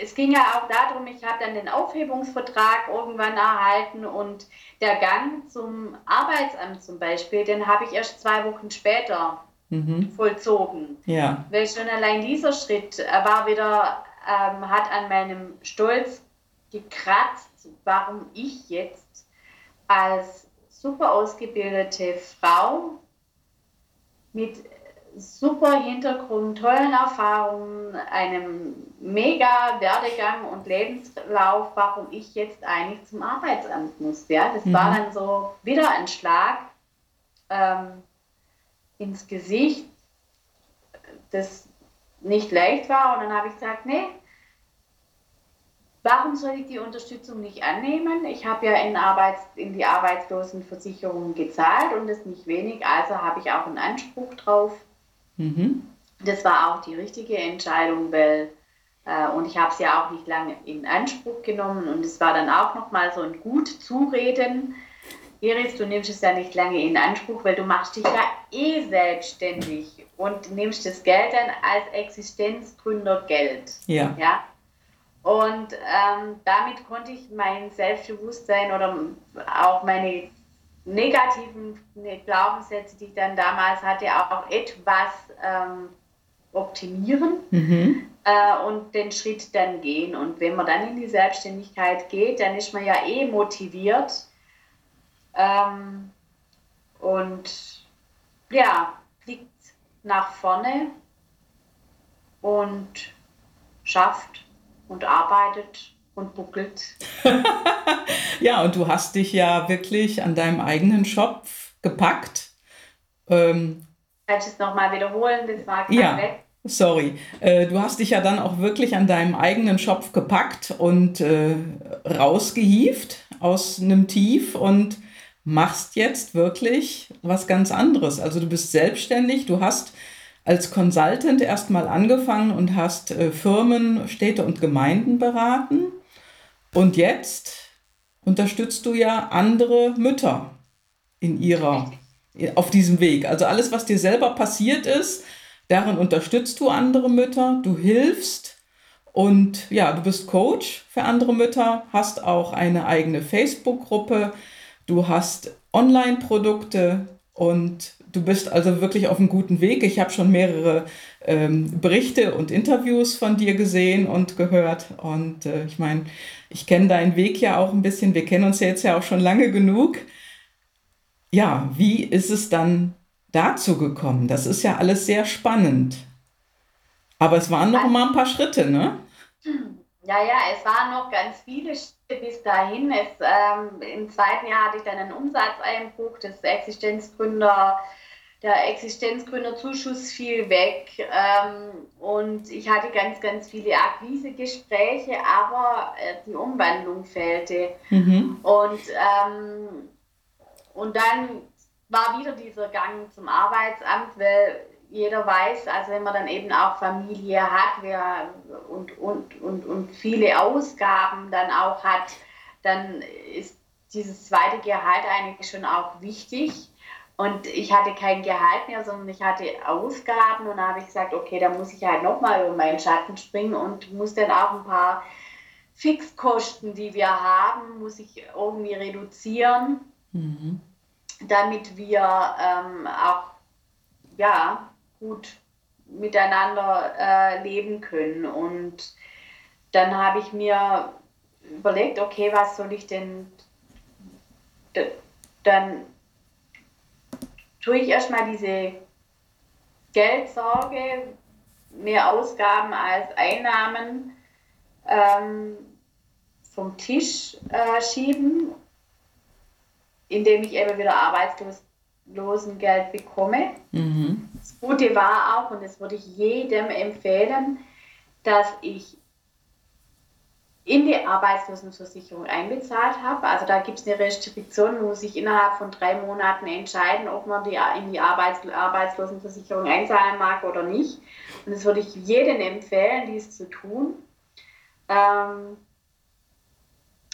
es ging ja auch darum, ich habe dann den Aufhebungsvertrag irgendwann erhalten und der Gang zum Arbeitsamt zum Beispiel, den habe ich erst zwei Wochen später mhm. vollzogen. Ja. Weil schon allein dieser Schritt war wieder ähm, hat an meinem Stolz gekratzt, warum ich jetzt als super ausgebildete Frau mit super Hintergrund, tollen Erfahrungen, einem mega Werdegang und Lebenslauf, warum ich jetzt eigentlich zum Arbeitsamt muss. Ja? Das mhm. war dann so wieder ein Schlag ähm, ins Gesicht, das nicht leicht war. Und dann habe ich gesagt, nee, warum soll ich die Unterstützung nicht annehmen? Ich habe ja in, Arbeits-, in die Arbeitslosenversicherung gezahlt und das nicht wenig, also habe ich auch einen Anspruch drauf. Mhm. Das war auch die richtige Entscheidung, weil äh, und ich habe es ja auch nicht lange in Anspruch genommen und es war dann auch nochmal so ein gut Zureden. Iris, du nimmst es ja nicht lange in Anspruch, weil du machst dich ja eh selbstständig und nimmst das Geld dann als Existenzgründer Geld. Ja. ja? Und ähm, damit konnte ich mein Selbstbewusstsein oder auch meine negativen Glaubenssätze, die ich dann damals hatte, auch etwas ähm, optimieren mhm. äh, und den Schritt dann gehen. Und wenn man dann in die Selbstständigkeit geht, dann ist man ja eh motiviert ähm, und ja, nach vorne und schafft und arbeitet und buckelt. ja, und du hast dich ja wirklich an deinem eigenen Schopf gepackt. Ähm, du es nochmal wiederholen? Das war ja. weg. Sorry, äh, du hast dich ja dann auch wirklich an deinem eigenen Schopf gepackt und äh, rausgehieft aus einem Tief und machst jetzt wirklich was ganz anderes. Also du bist selbstständig, du hast als Consultant erstmal angefangen und hast äh, Firmen, Städte und Gemeinden beraten. Und jetzt unterstützt du ja andere Mütter in ihrer, auf diesem Weg. Also alles, was dir selber passiert ist, darin unterstützt du andere Mütter, du hilfst und ja, du bist Coach für andere Mütter, hast auch eine eigene Facebook-Gruppe, Du hast Online-Produkte und du bist also wirklich auf einem guten Weg. Ich habe schon mehrere ähm, Berichte und Interviews von dir gesehen und gehört. Und äh, ich meine, ich kenne deinen Weg ja auch ein bisschen. Wir kennen uns ja jetzt ja auch schon lange genug. Ja, wie ist es dann dazu gekommen? Das ist ja alles sehr spannend. Aber es waren noch mal ein paar Schritte, ne? Ja, ja, es waren noch ganz viele Schritte bis dahin. Es, ähm, Im zweiten Jahr hatte ich dann einen Umsatzeinbruch des Existenzgründer, der Existenzgründerzuschuss fiel weg ähm, und ich hatte ganz, ganz viele Akquisegespräche, aber äh, die Umwandlung fehlte. Mhm. Und, ähm, und dann war wieder dieser Gang zum Arbeitsamt, weil jeder weiß, also wenn man dann eben auch Familie hat wer, und, und, und, und viele Ausgaben dann auch hat, dann ist dieses zweite Gehalt eigentlich schon auch wichtig. Und ich hatte kein Gehalt mehr, sondern ich hatte Ausgaben und da habe ich gesagt, okay, da muss ich halt nochmal über meinen Schatten springen und muss dann auch ein paar Fixkosten, die wir haben, muss ich irgendwie reduzieren, mhm. damit wir ähm, auch ja, gut miteinander äh, leben können. Und dann habe ich mir überlegt, okay, was soll ich denn dann tue ich erstmal diese Geldsorge, mehr Ausgaben als Einnahmen ähm, vom Tisch äh, schieben, indem ich eben wieder Arbeitslosengeld bekomme. Mhm. Das Gute war auch, und das würde ich jedem empfehlen, dass ich in die Arbeitslosenversicherung einbezahlt habe. Also da gibt es eine Restriktion, man muss sich innerhalb von drei Monaten entscheiden, ob man die, in die Arbeits Arbeitslosenversicherung einzahlen mag oder nicht. Und das würde ich jedem empfehlen, dies zu tun. Ähm,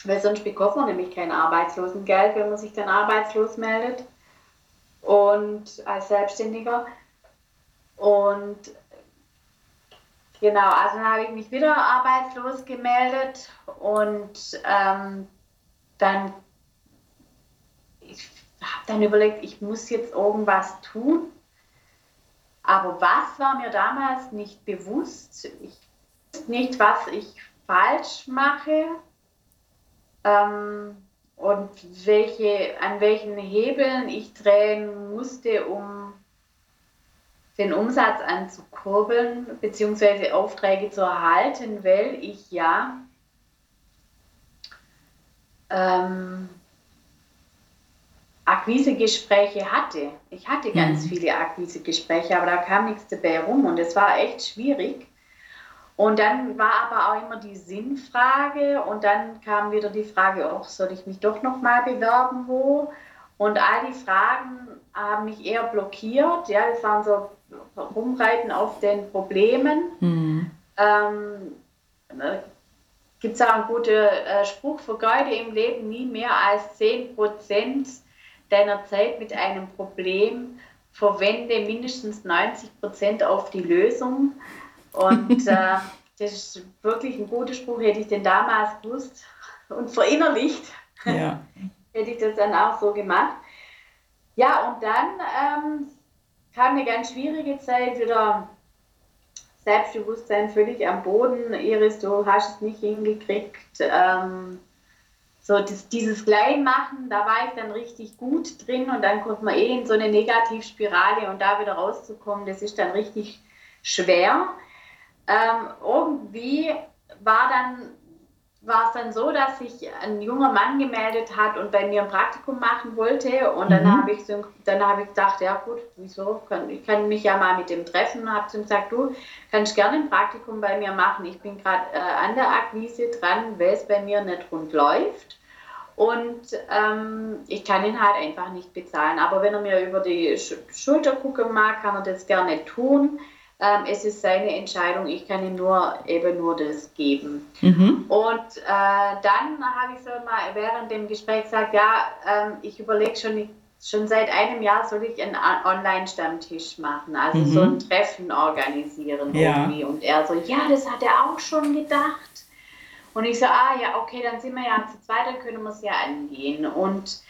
weil sonst bekommt man nämlich kein Arbeitslosengeld, wenn man sich dann arbeitslos meldet und als Selbstständiger. Und genau, also dann habe ich mich wieder arbeitslos gemeldet und ähm, dann ich habe dann überlegt, ich muss jetzt irgendwas tun. Aber was war mir damals nicht bewusst? Ich wusste nicht, was ich falsch mache ähm, und welche, an welchen Hebeln ich drehen musste, um den Umsatz anzukurbeln bzw. Aufträge zu erhalten, weil ich ja ähm, Akquisegespräche hatte. Ich hatte ganz mhm. viele Akquisegespräche, aber da kam nichts dabei rum und es war echt schwierig. Und dann war aber auch immer die Sinnfrage und dann kam wieder die Frage, oh, soll ich mich doch noch mal bewerben wo? Und all die Fragen haben mich eher blockiert. Ja, das waren so Rumreiten auf den Problemen. Mhm. Ähm, Gibt es auch einen guten äh, Spruch, vergeude im Leben nie mehr als 10% deiner Zeit mit einem Problem, verwende mindestens 90% auf die Lösung. Und äh, das ist wirklich ein guter Spruch, hätte ich den damals gewusst und verinnerlicht, ja. hätte ich das dann auch so gemacht. Ja, und dann ähm, kam eine ganz schwierige Zeit, wieder Selbstbewusstsein völlig am Boden. Iris, du hast es nicht hingekriegt. Ähm, so das, dieses Kleinmachen, da war ich dann richtig gut drin und dann kommt man eh in so eine Negativspirale und da wieder rauszukommen, das ist dann richtig schwer ähm, irgendwie war dann war es dann so, dass sich ein junger Mann gemeldet hat und bei mir ein Praktikum machen wollte. Und dann mhm. habe ich, hab ich gedacht, ja gut, wieso? Ich kann mich ja mal mit dem treffen. Und habe zu ihm gesagt, du kannst gerne ein Praktikum bei mir machen. Ich bin gerade äh, an der Akquise dran, weil es bei mir nicht rund läuft. Und ähm, ich kann ihn halt einfach nicht bezahlen. Aber wenn er mir über die Schulter gucken mag, kann er das gerne tun. Ähm, es ist seine Entscheidung, ich kann ihm nur eben nur das geben. Mhm. Und äh, dann habe ich so mal während dem Gespräch gesagt, ja, ähm, ich überlege schon, schon seit einem Jahr soll ich einen Online-Stammtisch machen, also mhm. so ein Treffen organisieren ja. irgendwie. Und er so, ja, das hat er auch schon gedacht. Und ich so, ah ja, okay, dann sind wir ja zu zweit, dann können wir es ja angehen. Und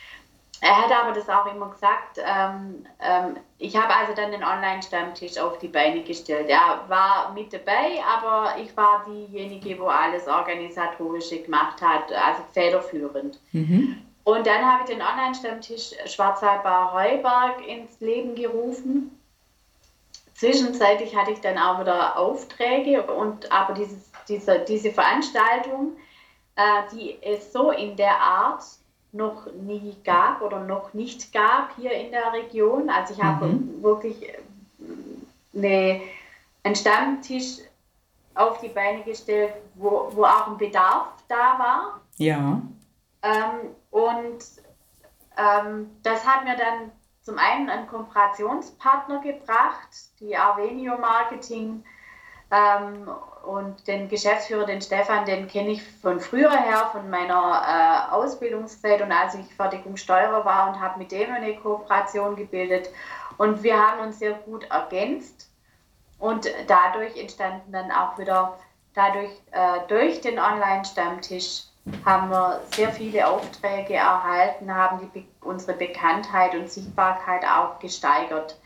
er hat aber das auch immer gesagt. Ähm, ähm, ich habe also dann den Online-Stammtisch auf die Beine gestellt. Er war mit dabei, aber ich war diejenige, wo alles Organisatorische gemacht hat, also federführend. Mhm. Und dann habe ich den Online-Stammtisch Schwarzwaldbauer Heuberg ins Leben gerufen. Zwischenzeitlich hatte ich dann auch wieder Aufträge und aber dieses, diese, diese Veranstaltung, äh, die es so in der Art noch nie gab oder noch nicht gab hier in der Region. Also ich habe mhm. wirklich äh, eine, einen Stammtisch auf die Beine gestellt, wo, wo auch ein Bedarf da war. Ja. Ähm, und ähm, das hat mir dann zum einen einen Kooperationspartner gebracht, die Arvenio Marketing ähm, und den Geschäftsführer, den Stefan, den kenne ich von früher her, von meiner äh, Ausbildungszeit und als ich Fertigungssteuerer war und habe mit dem eine Kooperation gebildet. Und wir haben uns sehr gut ergänzt und dadurch entstanden dann auch wieder, dadurch äh, durch den Online-Stammtisch haben wir sehr viele Aufträge erhalten, haben die, unsere Bekanntheit und Sichtbarkeit auch gesteigert.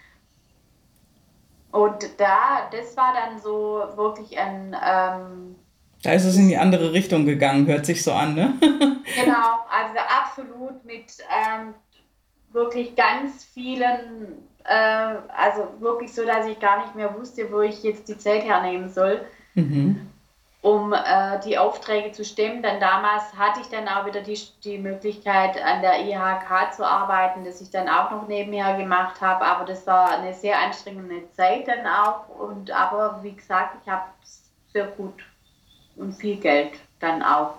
Und da, das war dann so wirklich ein. Ähm, da ist es in die andere Richtung gegangen, hört sich so an, ne? genau, also absolut mit, ähm, wirklich ganz vielen, äh, also wirklich so, dass ich gar nicht mehr wusste, wo ich jetzt die Zeit hernehmen soll. Mhm um äh, die Aufträge zu stemmen. Denn damals hatte ich dann auch wieder die, die Möglichkeit, an der IHK zu arbeiten, das ich dann auch noch nebenher gemacht habe. Aber das war eine sehr anstrengende Zeit dann auch. Und aber wie gesagt, ich habe sehr gut und viel Geld dann auch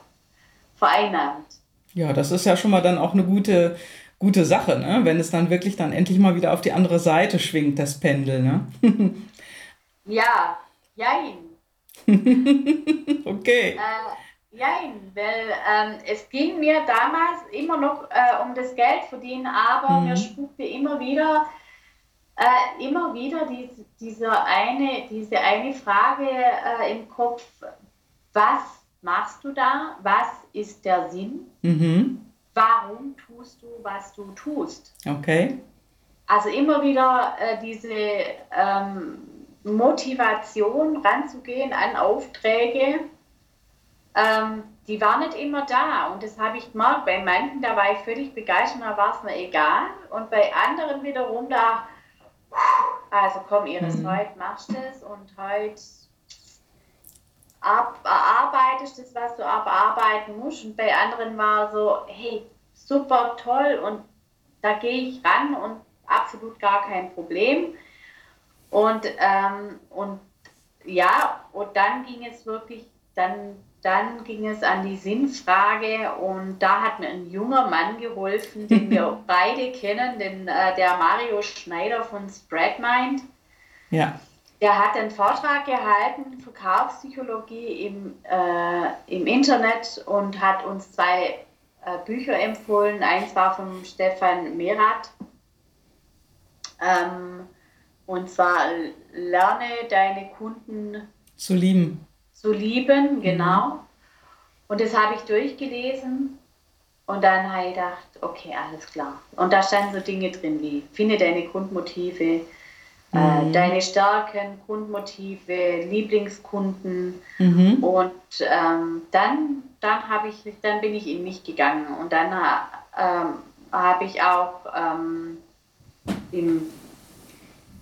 vereinnahmt. Ja, das ist ja schon mal dann auch eine gute, gute Sache, ne? wenn es dann wirklich dann endlich mal wieder auf die andere Seite schwingt, das Pendel. Ne? ja, jein. okay. Äh, ja, weil ähm, es ging mir damals immer noch äh, um das Geld verdienen, aber mhm. mir spukte immer wieder, äh, immer wieder die, diese, eine, diese eine Frage äh, im Kopf, was machst du da? Was ist der Sinn? Mhm. Warum tust du, was du tust? Okay. Also immer wieder äh, diese ähm, Motivation ranzugehen an Aufträge, ähm, die war nicht immer da. Und das habe ich gemerkt. Bei manchen, da war ich völlig begeistert, da war es mir egal. Und bei anderen wiederum, da, also komm, Iris, mhm. heute machst du es und heute ab, arbeitest das, was du abarbeiten musst. Und bei anderen war so, hey, super toll und da gehe ich ran und absolut gar kein Problem. Und, ähm, und ja, und dann ging es wirklich, dann, dann ging es an die Sinnfrage und da hat mir ein junger Mann geholfen, den wir beide kennen, den, äh, der Mario Schneider von Spreadmind. Ja. Der hat einen Vortrag gehalten, Verkaufspsychologie im, äh, im Internet und hat uns zwei äh, Bücher empfohlen. Eins war von Stefan Merath. Ähm, und zwar lerne deine Kunden zu lieben. Zu lieben, mhm. genau. Mhm. Und das habe ich durchgelesen und dann habe ich gedacht, okay, alles klar. Und da standen so Dinge drin wie, finde deine Grundmotive, äh, mhm. äh, deine Stärken, Grundmotive, Lieblingskunden. Mhm. Und ähm, dann, dann, habe ich, dann bin ich in mich gegangen und dann ähm, habe ich auch ähm, im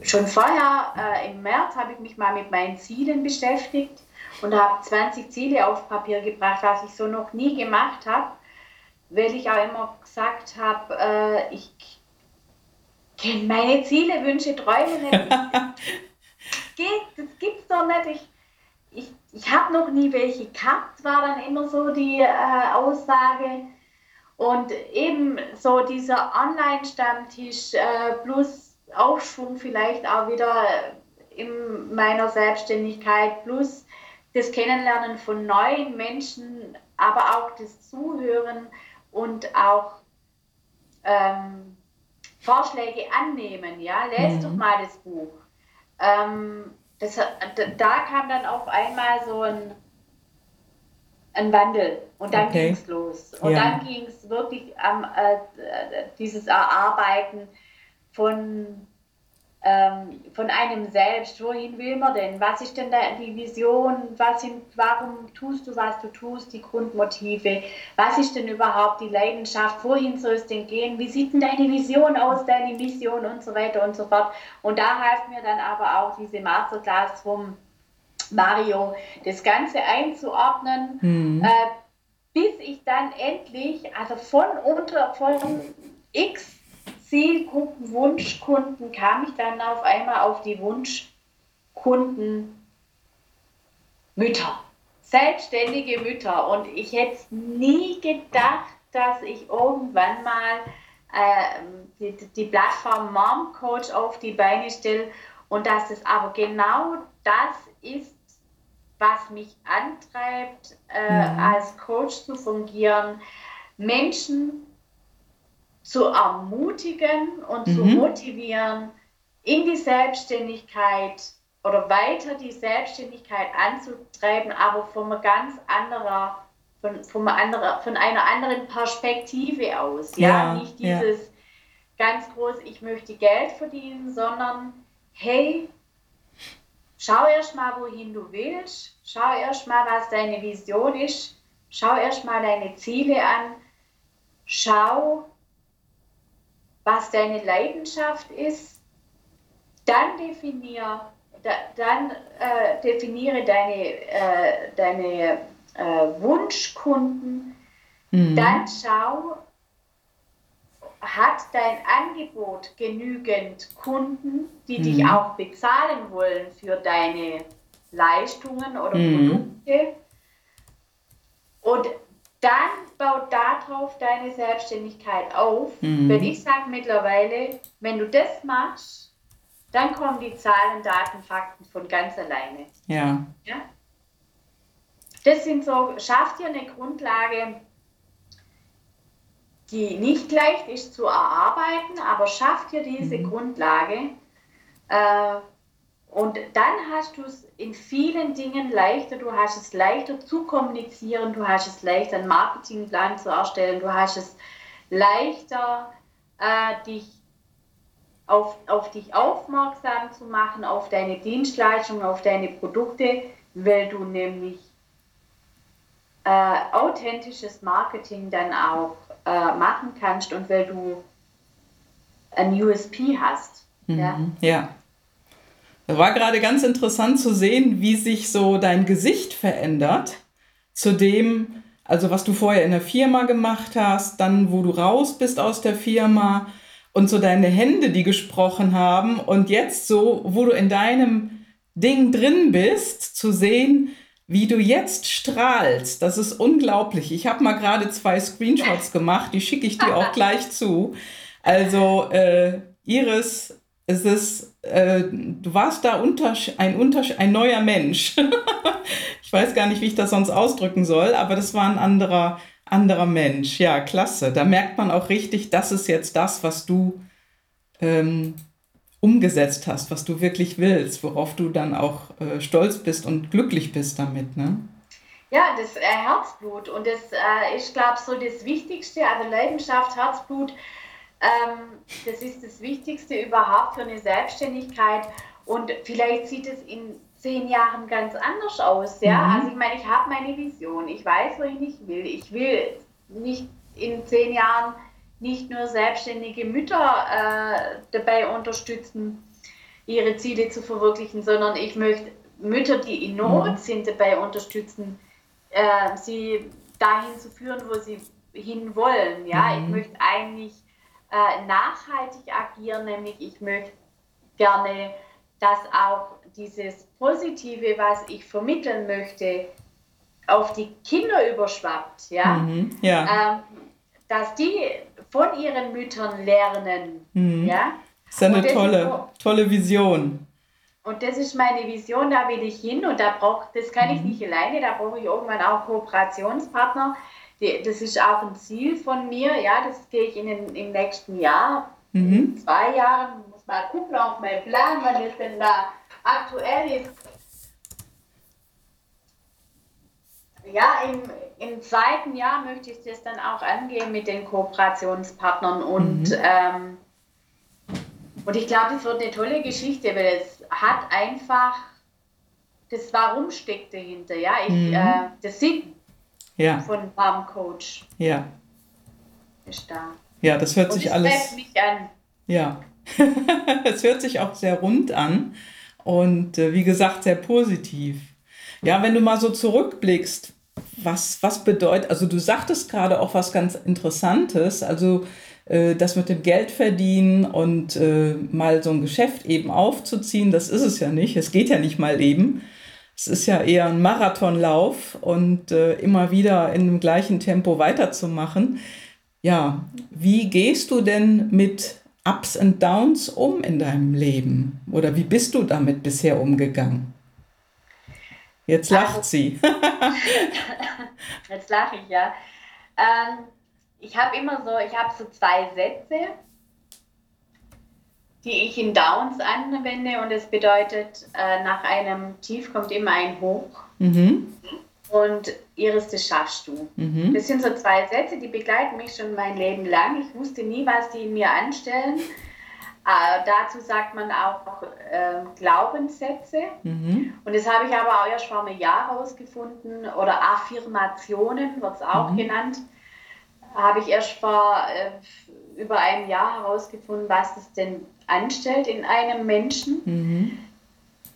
schon vorher äh, im März habe ich mich mal mit meinen Zielen beschäftigt und habe 20 Ziele auf Papier gebracht, was ich so noch nie gemacht habe, weil ich auch immer gesagt habe, äh, ich kenne meine Ziele, Wünsche, Träume nicht. geht, das gibt's doch nicht. Ich, ich, ich habe noch nie welche gehabt, war dann immer so die äh, Aussage. Und eben so dieser Online-Stammtisch äh, plus Aufschwung vielleicht auch wieder in meiner Selbstständigkeit plus das Kennenlernen von neuen Menschen, aber auch das Zuhören und auch ähm, Vorschläge annehmen. Ja, lest mhm. doch mal das Buch. Ähm, das, da kam dann auf einmal so ein, ein Wandel und dann okay. ging es los. Und ja. dann ging es wirklich am äh, dieses Erarbeiten von, ähm, von einem selbst. Wohin will man denn? Was ist denn da die Vision? Was sind, warum tust du, was du tust? Die Grundmotive? Was ist denn überhaupt die Leidenschaft? Wohin soll es denn gehen? Wie sieht denn deine Vision aus, deine Mission und so weiter und so fort? Und da half mir dann aber auch diese Masterclass vom Mario, das Ganze einzuordnen. Mhm. Äh, bis ich dann endlich, also von unter von X Zielgruppen, Wunschkunden kam ich dann auf einmal auf die Wunschkunden Mütter, selbstständige Mütter. Und ich hätte nie gedacht, dass ich irgendwann mal äh, die, die Plattform Mom Coach auf die Beine stelle und dass es aber genau das ist, was mich antreibt, äh, mhm. als Coach zu fungieren, Menschen zu ermutigen und mhm. zu motivieren, in die Selbstständigkeit oder weiter die Selbstständigkeit anzutreiben, aber von einer ganz anderer, von, von, einer, anderer, von einer anderen Perspektive aus. Ja, ja nicht dieses ja. ganz groß, ich möchte Geld verdienen, sondern hey, schau erst mal, wohin du willst, schau erst mal, was deine Vision ist, schau erst mal deine Ziele an, schau, was deine Leidenschaft ist, dann definier, da, dann äh, definiere deine, äh, deine äh, Wunschkunden, mhm. dann schau, hat dein Angebot genügend Kunden, die mhm. dich auch bezahlen wollen für deine Leistungen oder mhm. Produkte. Und dann baut darauf deine Selbstständigkeit auf. Mhm. Wenn ich sage mittlerweile, wenn du das machst, dann kommen die Zahlen, Daten, Fakten von ganz alleine. Ja. ja? Das sind so, schafft dir eine Grundlage, die nicht leicht ist zu erarbeiten, aber schafft dir diese mhm. Grundlage. Äh, und dann hast du es in vielen Dingen leichter, du hast es leichter zu kommunizieren, du hast es leichter, einen Marketingplan zu erstellen, du hast es leichter, äh, dich auf, auf dich aufmerksam zu machen, auf deine Dienstleistungen, auf deine Produkte, weil du nämlich äh, authentisches Marketing dann auch äh, machen kannst und weil du ein USP hast. Mhm, ja. ja. Es war gerade ganz interessant zu sehen, wie sich so dein Gesicht verändert zu dem, also was du vorher in der Firma gemacht hast, dann wo du raus bist aus der Firma und so deine Hände, die gesprochen haben und jetzt so, wo du in deinem Ding drin bist, zu sehen, wie du jetzt strahlst. Das ist unglaublich. Ich habe mal gerade zwei Screenshots gemacht, die schicke ich dir auch gleich zu. Also äh, Iris, es ist, äh, du warst da unter, ein, unter, ein neuer Mensch. ich weiß gar nicht, wie ich das sonst ausdrücken soll, aber das war ein anderer, anderer Mensch. Ja, klasse. Da merkt man auch richtig, das ist jetzt das, was du ähm, umgesetzt hast, was du wirklich willst, worauf du dann auch äh, stolz bist und glücklich bist damit. Ne? Ja, das äh, Herzblut. Und das äh, ist, glaube ich, so das Wichtigste. Also Leidenschaft, Herzblut ähm, das ist das Wichtigste überhaupt für eine Selbstständigkeit. Und vielleicht sieht es in zehn Jahren ganz anders aus. Ja? Mhm. Also ich meine, ich habe meine Vision. Ich weiß, wohin ich will. Ich will nicht in zehn Jahren nicht nur selbstständige Mütter äh, dabei unterstützen, ihre Ziele zu verwirklichen, sondern ich möchte Mütter, die in Not mhm. sind, dabei unterstützen, äh, sie dahin zu führen, wo sie hinwollen. Ja, mhm. ich möchte eigentlich äh, nachhaltig agieren, nämlich ich möchte gerne, dass auch dieses Positive, was ich vermitteln möchte, auf die Kinder überschwappt, ja, mhm, ja. Ähm, dass die von ihren Müttern lernen, mhm. ja. Das ist eine tolle, ist so, tolle Vision. Und das ist meine Vision, da will ich hin und da braucht, das kann ich mhm. nicht alleine, da brauche ich irgendwann auch Kooperationspartner, das ist auch ein Ziel von mir, ja, das gehe ich in den, im nächsten Jahr, mhm. in zwei Jahren, muss mal gucken auf meinen Plan, wann es denn da aktuell ist. Ja, im, im zweiten Jahr möchte ich das dann auch angehen mit den Kooperationspartnern und, mhm. ähm, und ich glaube, es wird eine tolle Geschichte, weil es hat einfach, das Warum steckt dahinter, ja, ich, mhm. äh, das sieht ja. von Farm Coach. Ja. Ist da. Ja, das hört Und sich alles. mich an. Ja. es hört sich auch sehr rund an und äh, wie gesagt sehr positiv. Ja, wenn du mal so zurückblickst, was, was bedeutet, also du sagtest gerade auch was ganz Interessantes, also äh, das mit dem Geld verdienen und äh, mal so ein Geschäft eben aufzuziehen, das ist es ja nicht, es geht ja nicht mal eben, es ist ja eher ein Marathonlauf und äh, immer wieder in dem gleichen Tempo weiterzumachen. Ja, wie gehst du denn mit Ups und Downs um in deinem Leben? Oder wie bist du damit bisher umgegangen? Jetzt lacht also, sie. Jetzt lache ich, ja. Ähm, ich habe immer so, ich habe so zwei Sätze die ich in Downs anwende und es bedeutet, äh, nach einem Tief kommt immer ein Hoch. Mhm. Und Iris, das schaffst du. Mhm. Das sind so zwei Sätze, die begleiten mich schon mein Leben lang. Ich wusste nie, was die in mir anstellen. Äh, dazu sagt man auch äh, Glaubenssätze. Mhm. Und das habe ich aber auch erst vor einem Jahr herausgefunden. Oder Affirmationen wird es auch mhm. genannt. habe ich erst vor äh, über einem Jahr herausgefunden, was es denn anstellt in einem Menschen. Mhm.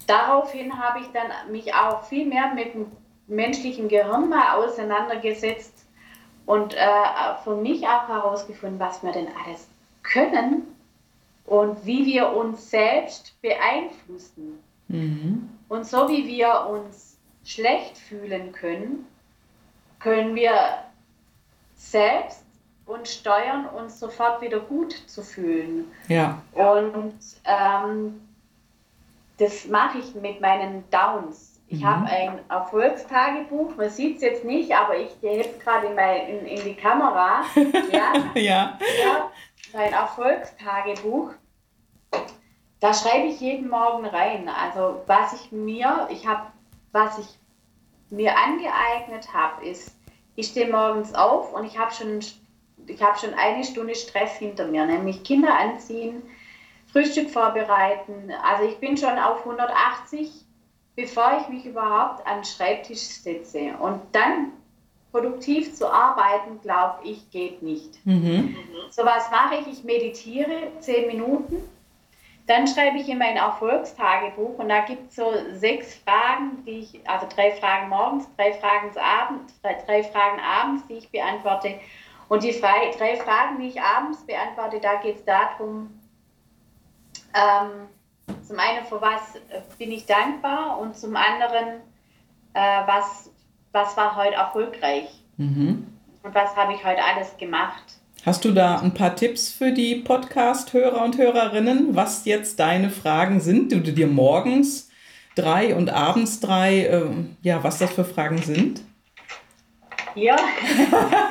Daraufhin habe ich dann mich auch viel mehr mit dem menschlichen Gehirn mal auseinandergesetzt und äh, für mich auch herausgefunden, was wir denn alles können und wie wir uns selbst beeinflussen. Mhm. Und so wie wir uns schlecht fühlen können, können wir selbst uns steuern, uns sofort wieder gut zu fühlen. Ja. Und ähm, das mache ich mit meinen Downs. Ich mhm. habe ein Erfolgstagebuch, man sieht es jetzt nicht, aber ich hebe gerade in, in, in, die Kamera. ja. ja. ja. Mein Erfolgstagebuch. Da schreibe ich jeden Morgen rein. Also was ich mir, ich habe, was ich mir angeeignet habe, ist, ich stehe morgens auf und ich habe schon, ich habe schon eine Stunde Stress hinter mir, nämlich Kinder anziehen, Frühstück vorbereiten. Also ich bin schon auf 180, bevor ich mich überhaupt an den Schreibtisch setze. Und dann produktiv zu arbeiten, glaube ich, geht nicht. Mhm. So was mache ich. Ich meditiere zehn Minuten dann schreibe ich in mein Erfolgstagebuch und da gibt es so sechs Fragen, die ich, also drei Fragen morgens, drei Fragen abends, drei Fragen abends, die ich beantworte. Und die drei, Fragen, die ich abends beantworte, da geht es darum, ähm, zum einen, für was bin ich dankbar und zum anderen, äh, was, was war heute erfolgreich mhm. und was habe ich heute alles gemacht. Hast du da ein paar Tipps für die Podcast-Hörer und Hörerinnen, was jetzt deine Fragen sind, die du dir morgens drei und abends drei, äh, ja, was das für Fragen sind? Ja,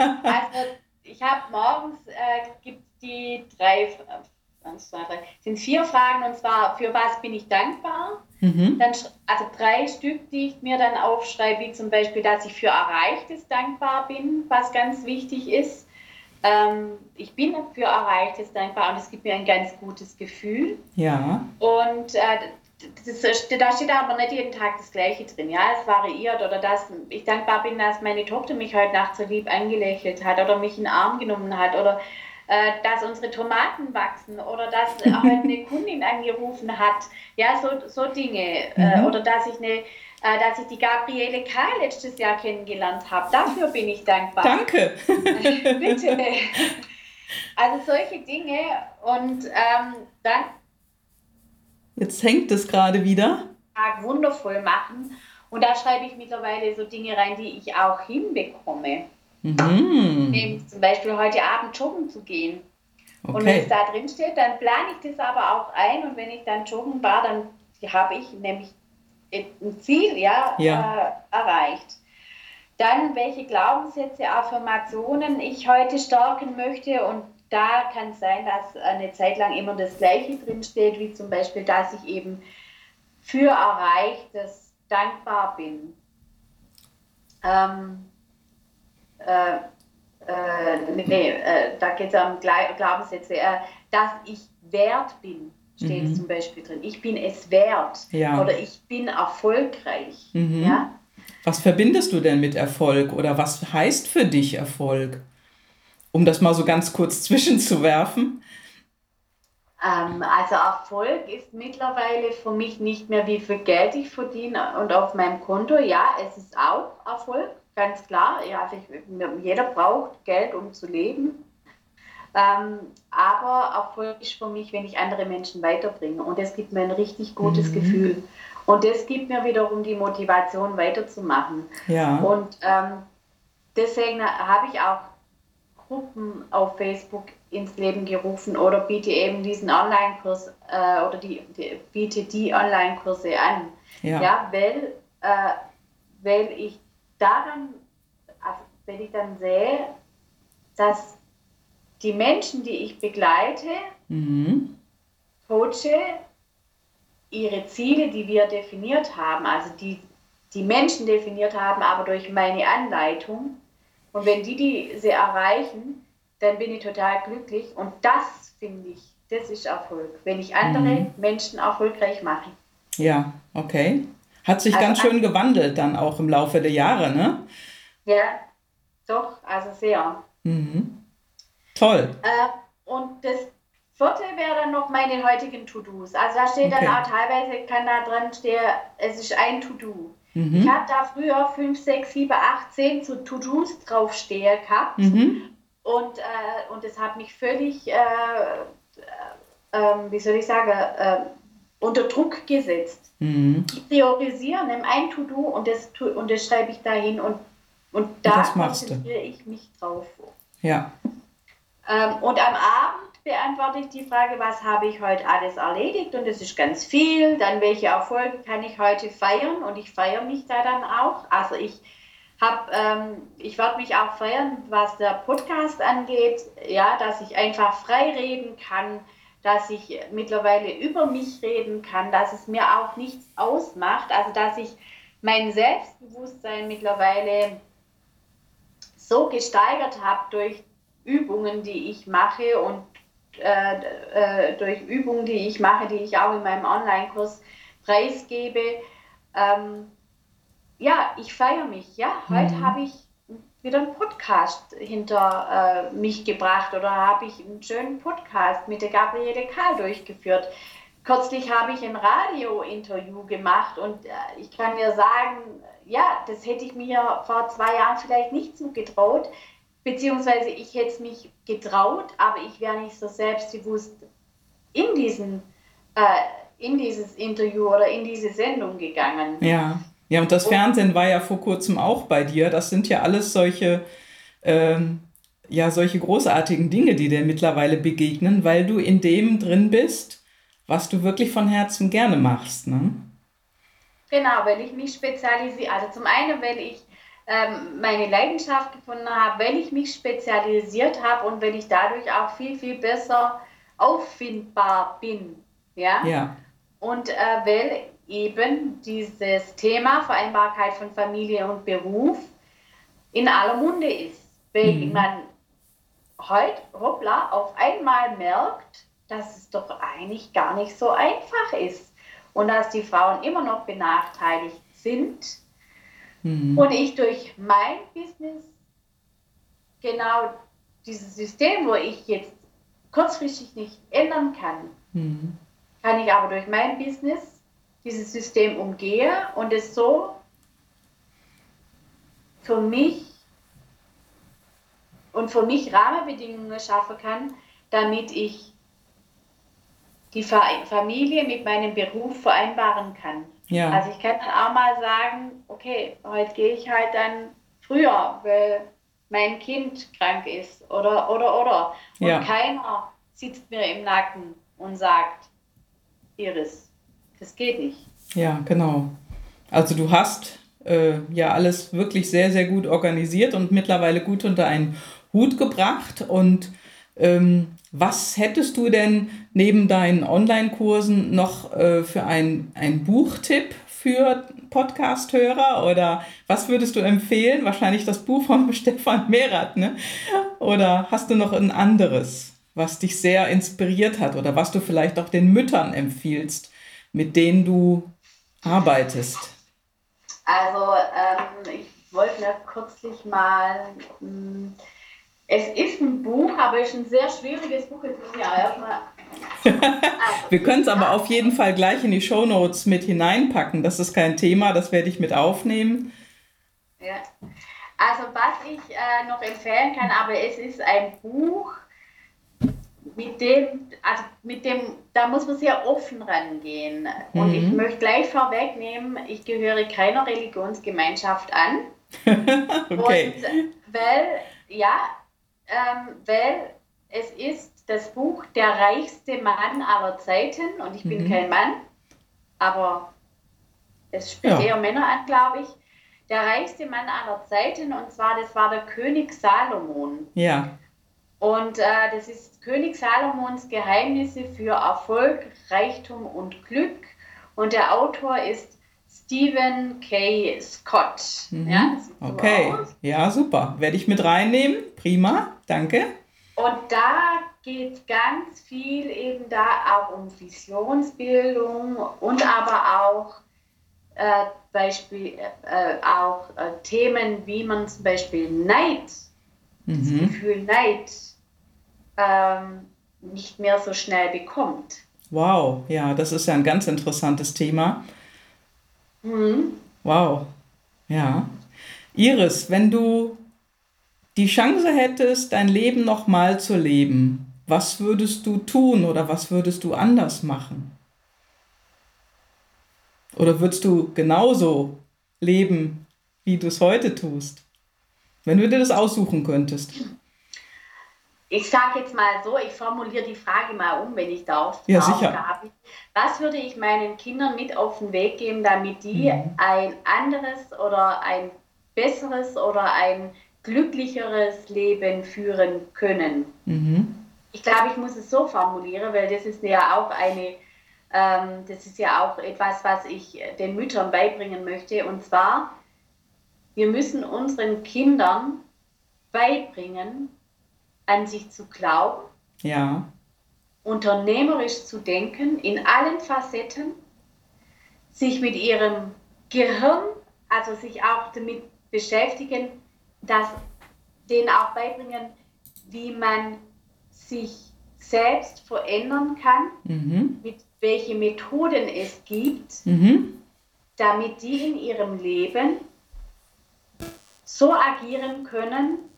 also ich habe morgens, äh, gibt die drei, äh, sind vier Fragen und zwar, für was bin ich dankbar? Mhm. Dann, also drei Stück, die ich mir dann aufschreibe, wie zum Beispiel, dass ich für Erreichtes dankbar bin, was ganz wichtig ist. Ähm, ich bin für Erreichtes dankbar und es gibt mir ein ganz gutes Gefühl. Ja. Und äh, das, da steht aber nicht jeden Tag das Gleiche drin. Ja, es variiert oder dass ich dankbar bin, dass meine Tochter mich heute Nacht so lieb angelächelt hat oder mich in den Arm genommen hat oder äh, dass unsere Tomaten wachsen oder dass heute eine Kundin angerufen hat. Ja, so, so Dinge. Äh, mhm. Äh, oder dass ich eine äh, dass ich die Gabriele K. letztes Jahr kennengelernt habe. Dafür bin ich dankbar. Danke. Bitte. Also solche Dinge und ähm, dann. Jetzt hängt es gerade wieder. Wundervoll machen. Und da schreibe ich mittlerweile so Dinge rein, die ich auch hinbekomme. Mhm. Zum Beispiel heute Abend joggen zu gehen. Okay. Und wenn es da drin steht, dann plane ich das aber auch ein. Und wenn ich dann joggen war, dann habe ich nämlich ein Ziel ja, ja. Äh, erreicht. Dann, welche Glaubenssätze, Affirmationen ich heute stärken möchte. Und da kann es sein, dass eine Zeit lang immer das Gleiche drinsteht, wie zum Beispiel, dass ich eben für Erreichtes dankbar bin. Ähm, äh, äh, nee, äh, da geht es um Glaubenssätze, äh, dass ich wert bin steht mhm. zum Beispiel drin. Ich bin es wert ja. oder ich bin erfolgreich. Mhm. Ja? Was verbindest du denn mit Erfolg oder was heißt für dich Erfolg? Um das mal so ganz kurz zwischenzuwerfen. Ähm, also Erfolg ist mittlerweile für mich nicht mehr, wie viel Geld ich verdiene und auf meinem Konto. Ja, es ist auch Erfolg, ganz klar. Ja, also ich, jeder braucht Geld, um zu leben. Ähm, aber Erfolg ist für mich, wenn ich andere Menschen weiterbringe. Und das gibt mir ein richtig gutes mhm. Gefühl. Und das gibt mir wiederum die Motivation, weiterzumachen. Ja. Und ähm, deswegen habe ich auch Gruppen auf Facebook ins Leben gerufen oder biete eben diesen Online-Kurs äh, oder die, die, biete die Online-Kurse an. Ja. ja weil, äh, weil ich daran, also wenn ich dann sehe, dass die Menschen, die ich begleite, mhm. coache, ihre Ziele, die wir definiert haben, also die die Menschen definiert haben, aber durch meine Anleitung. Und wenn die diese erreichen, dann bin ich total glücklich. Und das finde ich, das ist Erfolg, wenn ich andere mhm. Menschen erfolgreich mache. Ja, okay. Hat sich also ganz schön gewandelt dann auch im Laufe der Jahre, ne? Ja, doch, also sehr. Mhm. Toll. Äh, und das vierte wäre dann noch meine heutigen To-Dos. Also da steht okay. dann auch teilweise, kann da drin stehen, es ist ein To-Do. Mhm. Ich habe da früher 5, 6, 7, 8, 10 zu To-Dos draufstehen gehabt. Mhm. Und, äh, und das hat mich völlig, äh, äh, wie soll ich sagen, äh, unter Druck gesetzt. Mhm. Ich priorisiere, nehme ein To-Do und das, und das schreibe ich dahin und, und da konzentriere ich mich drauf. Ja. Ähm, und am Abend beantworte ich die Frage, was habe ich heute alles erledigt und das ist ganz viel. Dann welche Erfolge kann ich heute feiern und ich feiere mich da dann auch. Also ich habe, ähm, ich werde mich auch feiern, was der Podcast angeht, ja, dass ich einfach frei reden kann, dass ich mittlerweile über mich reden kann, dass es mir auch nichts ausmacht, also dass ich mein Selbstbewusstsein mittlerweile so gesteigert habe durch Übungen, die ich mache und äh, äh, durch Übungen, die ich mache, die ich auch in meinem Online-Kurs preisgebe. Ähm, ja, ich feiere mich. Ja, heute mhm. habe ich wieder einen Podcast hinter äh, mich gebracht oder habe ich einen schönen Podcast mit der Gabriele Kahl durchgeführt. Kürzlich habe ich ein Radio-Interview gemacht und äh, ich kann dir sagen, ja, das hätte ich mir vor zwei Jahren vielleicht nicht zugetraut, beziehungsweise ich hätte es mich getraut, aber ich wäre nicht so selbstbewusst in diesen äh, in dieses Interview oder in diese Sendung gegangen. Ja, ja, und das und, Fernsehen war ja vor kurzem auch bei dir. Das sind ja alles solche, ähm, ja, solche großartigen Dinge, die dir mittlerweile begegnen, weil du in dem drin bist, was du wirklich von Herzen gerne machst. Ne? Genau, weil ich mich spezialisiere. Also zum einen, weil ich ähm, meine Leidenschaft gefunden habe, weil ich mich spezialisiert habe und wenn ich dadurch auch viel, viel besser auffindbar bin. Ja. ja. Und äh, weil eben dieses Thema Vereinbarkeit von Familie und Beruf in aller Munde ist. Weil mhm. man heute, hoppla, auf einmal merkt, dass es doch eigentlich gar nicht so einfach ist und dass die Frauen immer noch benachteiligt sind Mhm. Und ich durch mein Business genau dieses System, wo ich jetzt kurzfristig nicht ändern kann, mhm. kann ich aber durch mein Business dieses System umgehen und es so für mich und für mich Rahmenbedingungen schaffen kann, damit ich die Familie mit meinem Beruf vereinbaren kann. Ja. Also ich kann dann auch mal sagen, okay, heute gehe ich halt dann früher, weil mein Kind krank ist oder oder oder. Und ja. keiner sitzt mir im Nacken und sagt, Iris, das geht nicht. Ja, genau. Also du hast äh, ja alles wirklich sehr, sehr gut organisiert und mittlerweile gut unter einen Hut gebracht. Und ähm, was hättest du denn neben deinen Online-Kursen noch äh, für einen Buchtipp für Podcast-Hörer? Oder was würdest du empfehlen? Wahrscheinlich das Buch von Stefan Merath, ne? Oder hast du noch ein anderes, was dich sehr inspiriert hat oder was du vielleicht auch den Müttern empfiehlst, mit denen du arbeitest? Also, ähm, ich wollte mir kürzlich mal. Mh, hm, es ist ein Buch, aber es ist ein sehr schwieriges Buch. Jetzt muss ich erstmal. Wir können es aber auf jeden Fall gleich in die Show Notes mit hineinpacken. Das ist kein Thema, das werde ich mit aufnehmen. Ja. Also was ich äh, noch empfehlen kann, aber es ist ein Buch, mit dem, also mit dem, da muss man sehr offen rangehen. Mhm. Und ich mhm. möchte gleich vorwegnehmen, ich gehöre keiner Religionsgemeinschaft an. okay. Und weil, ja, ähm, weil es ist das Buch Der reichste Mann aller Zeiten und ich bin mhm. kein Mann, aber es spricht ja. eher Männer an, glaube ich. Der reichste Mann aller Zeiten und zwar, das war der König Salomon. Ja. Und äh, das ist König Salomons Geheimnisse für Erfolg, Reichtum und Glück. Und der Autor ist Stephen K. Scott. Mhm. Ja, okay, so ja, super. Werde ich mit reinnehmen. Prima, danke. Und da geht ganz viel eben da auch um Visionsbildung und aber auch äh, Beispiel, äh, auch äh, Themen, wie man zum Beispiel Neid das mhm. Gefühl Neid ähm, nicht mehr so schnell bekommt. Wow, ja, das ist ja ein ganz interessantes Thema. Mhm. Wow, ja. Iris, wenn du die Chance hättest, dein Leben nochmal zu leben, was würdest du tun oder was würdest du anders machen? Oder würdest du genauso leben, wie du es heute tust? Wenn du dir das aussuchen könntest. Ich sage jetzt mal so, ich formuliere die Frage mal um, wenn ich darf. Ja, sicher. Was würde ich meinen Kindern mit auf den Weg geben, damit die mhm. ein anderes oder ein besseres oder ein glücklicheres Leben führen können? Mhm. Ich glaube, ich muss es so formulieren, weil das ist ja auch eine, ähm, das ist ja auch etwas, was ich den Müttern beibringen möchte. Und zwar, wir müssen unseren Kindern beibringen, an sich zu glauben, ja. unternehmerisch zu denken, in allen Facetten, sich mit ihrem Gehirn, also sich auch damit beschäftigen, dass denen auch beibringen, wie man sich selbst verändern kann, mhm. mit welche Methoden es gibt, mhm. damit die in ihrem Leben so agieren können,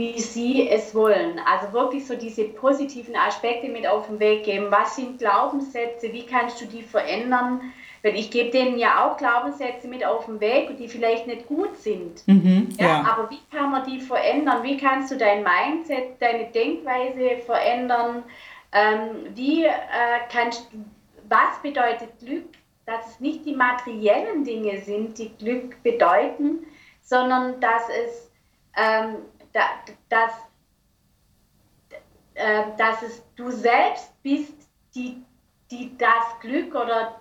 wie sie es wollen. Also wirklich so diese positiven Aspekte mit auf den Weg geben. Was sind Glaubenssätze? Wie kannst du die verändern? Weil ich gebe denen ja auch Glaubenssätze mit auf den Weg, die vielleicht nicht gut sind. Mhm, ja, ja. Aber wie kann man die verändern? Wie kannst du dein Mindset, deine Denkweise verändern? Ähm, wie äh, kannst was bedeutet Glück? Dass es nicht die materiellen Dinge sind, die Glück bedeuten, sondern dass es ähm, da, dass, äh, dass es du selbst bist, die, die das Glück oder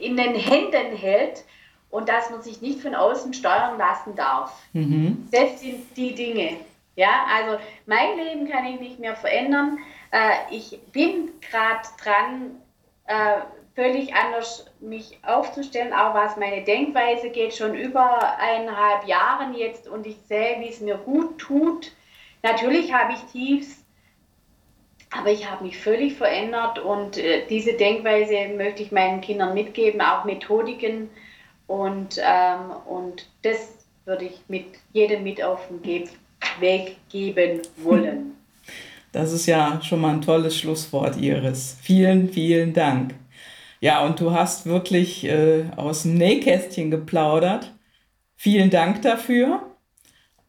in den Händen hält und dass man sich nicht von außen steuern lassen darf. Mhm. Das sind die Dinge. Ja, also mein Leben kann ich nicht mehr verändern. Äh, ich bin gerade dran, äh, völlig anders mich aufzustellen, auch was meine Denkweise geht, schon über eineinhalb Jahren jetzt und ich sehe, wie es mir gut tut. Natürlich habe ich Tiefs, aber ich habe mich völlig verändert und äh, diese Denkweise möchte ich meinen Kindern mitgeben, auch Methodiken und, ähm, und das würde ich mit jedem mit auf den Weg geben wollen. Das ist ja schon mal ein tolles Schlusswort, Iris. Vielen, vielen Dank. Ja, und du hast wirklich äh, aus dem Nähkästchen geplaudert. Vielen Dank dafür,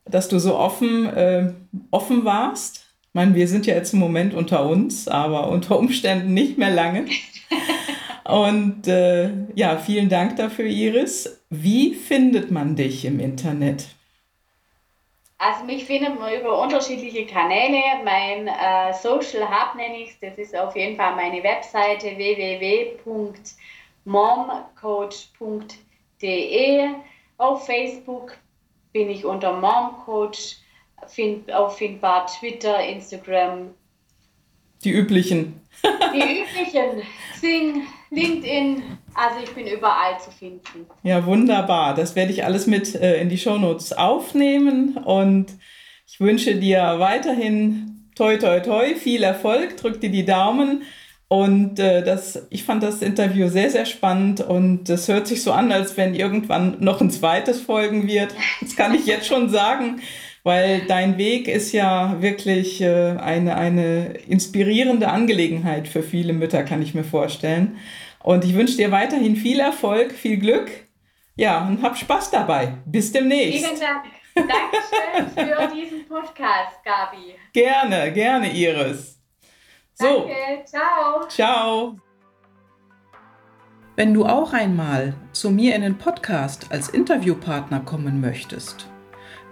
dass du so offen, äh, offen warst. Ich meine, wir sind ja jetzt im Moment unter uns, aber unter Umständen nicht mehr lange. Und äh, ja, vielen Dank dafür, Iris. Wie findet man dich im Internet? Also mich findet man über unterschiedliche Kanäle. Mein äh, Social Hub nenne ich es. Das ist auf jeden Fall meine Webseite www.momcoach.de. Auf Facebook bin ich unter Momcoach find, auffindbar, Twitter, Instagram. Die üblichen. Die üblichen. Sing, LinkedIn, also ich bin überall zu finden. Ja, wunderbar. Das werde ich alles mit äh, in die Shownotes aufnehmen und ich wünsche dir weiterhin toi toi toi, viel Erfolg, drück dir die Daumen. Und äh, das, ich fand das Interview sehr, sehr spannend und es hört sich so an, als wenn irgendwann noch ein zweites folgen wird. Das kann ich jetzt schon sagen, weil dein Weg ist ja wirklich äh, eine, eine inspirierende Angelegenheit für viele Mütter, kann ich mir vorstellen. Und ich wünsche dir weiterhin viel Erfolg, viel Glück. Ja, und hab Spaß dabei. Bis demnächst. Vielen Dank. Dankeschön für diesen Podcast, Gabi. Gerne, gerne, Iris. So. Danke, ciao. Ciao. Wenn du auch einmal zu mir in den Podcast als Interviewpartner kommen möchtest,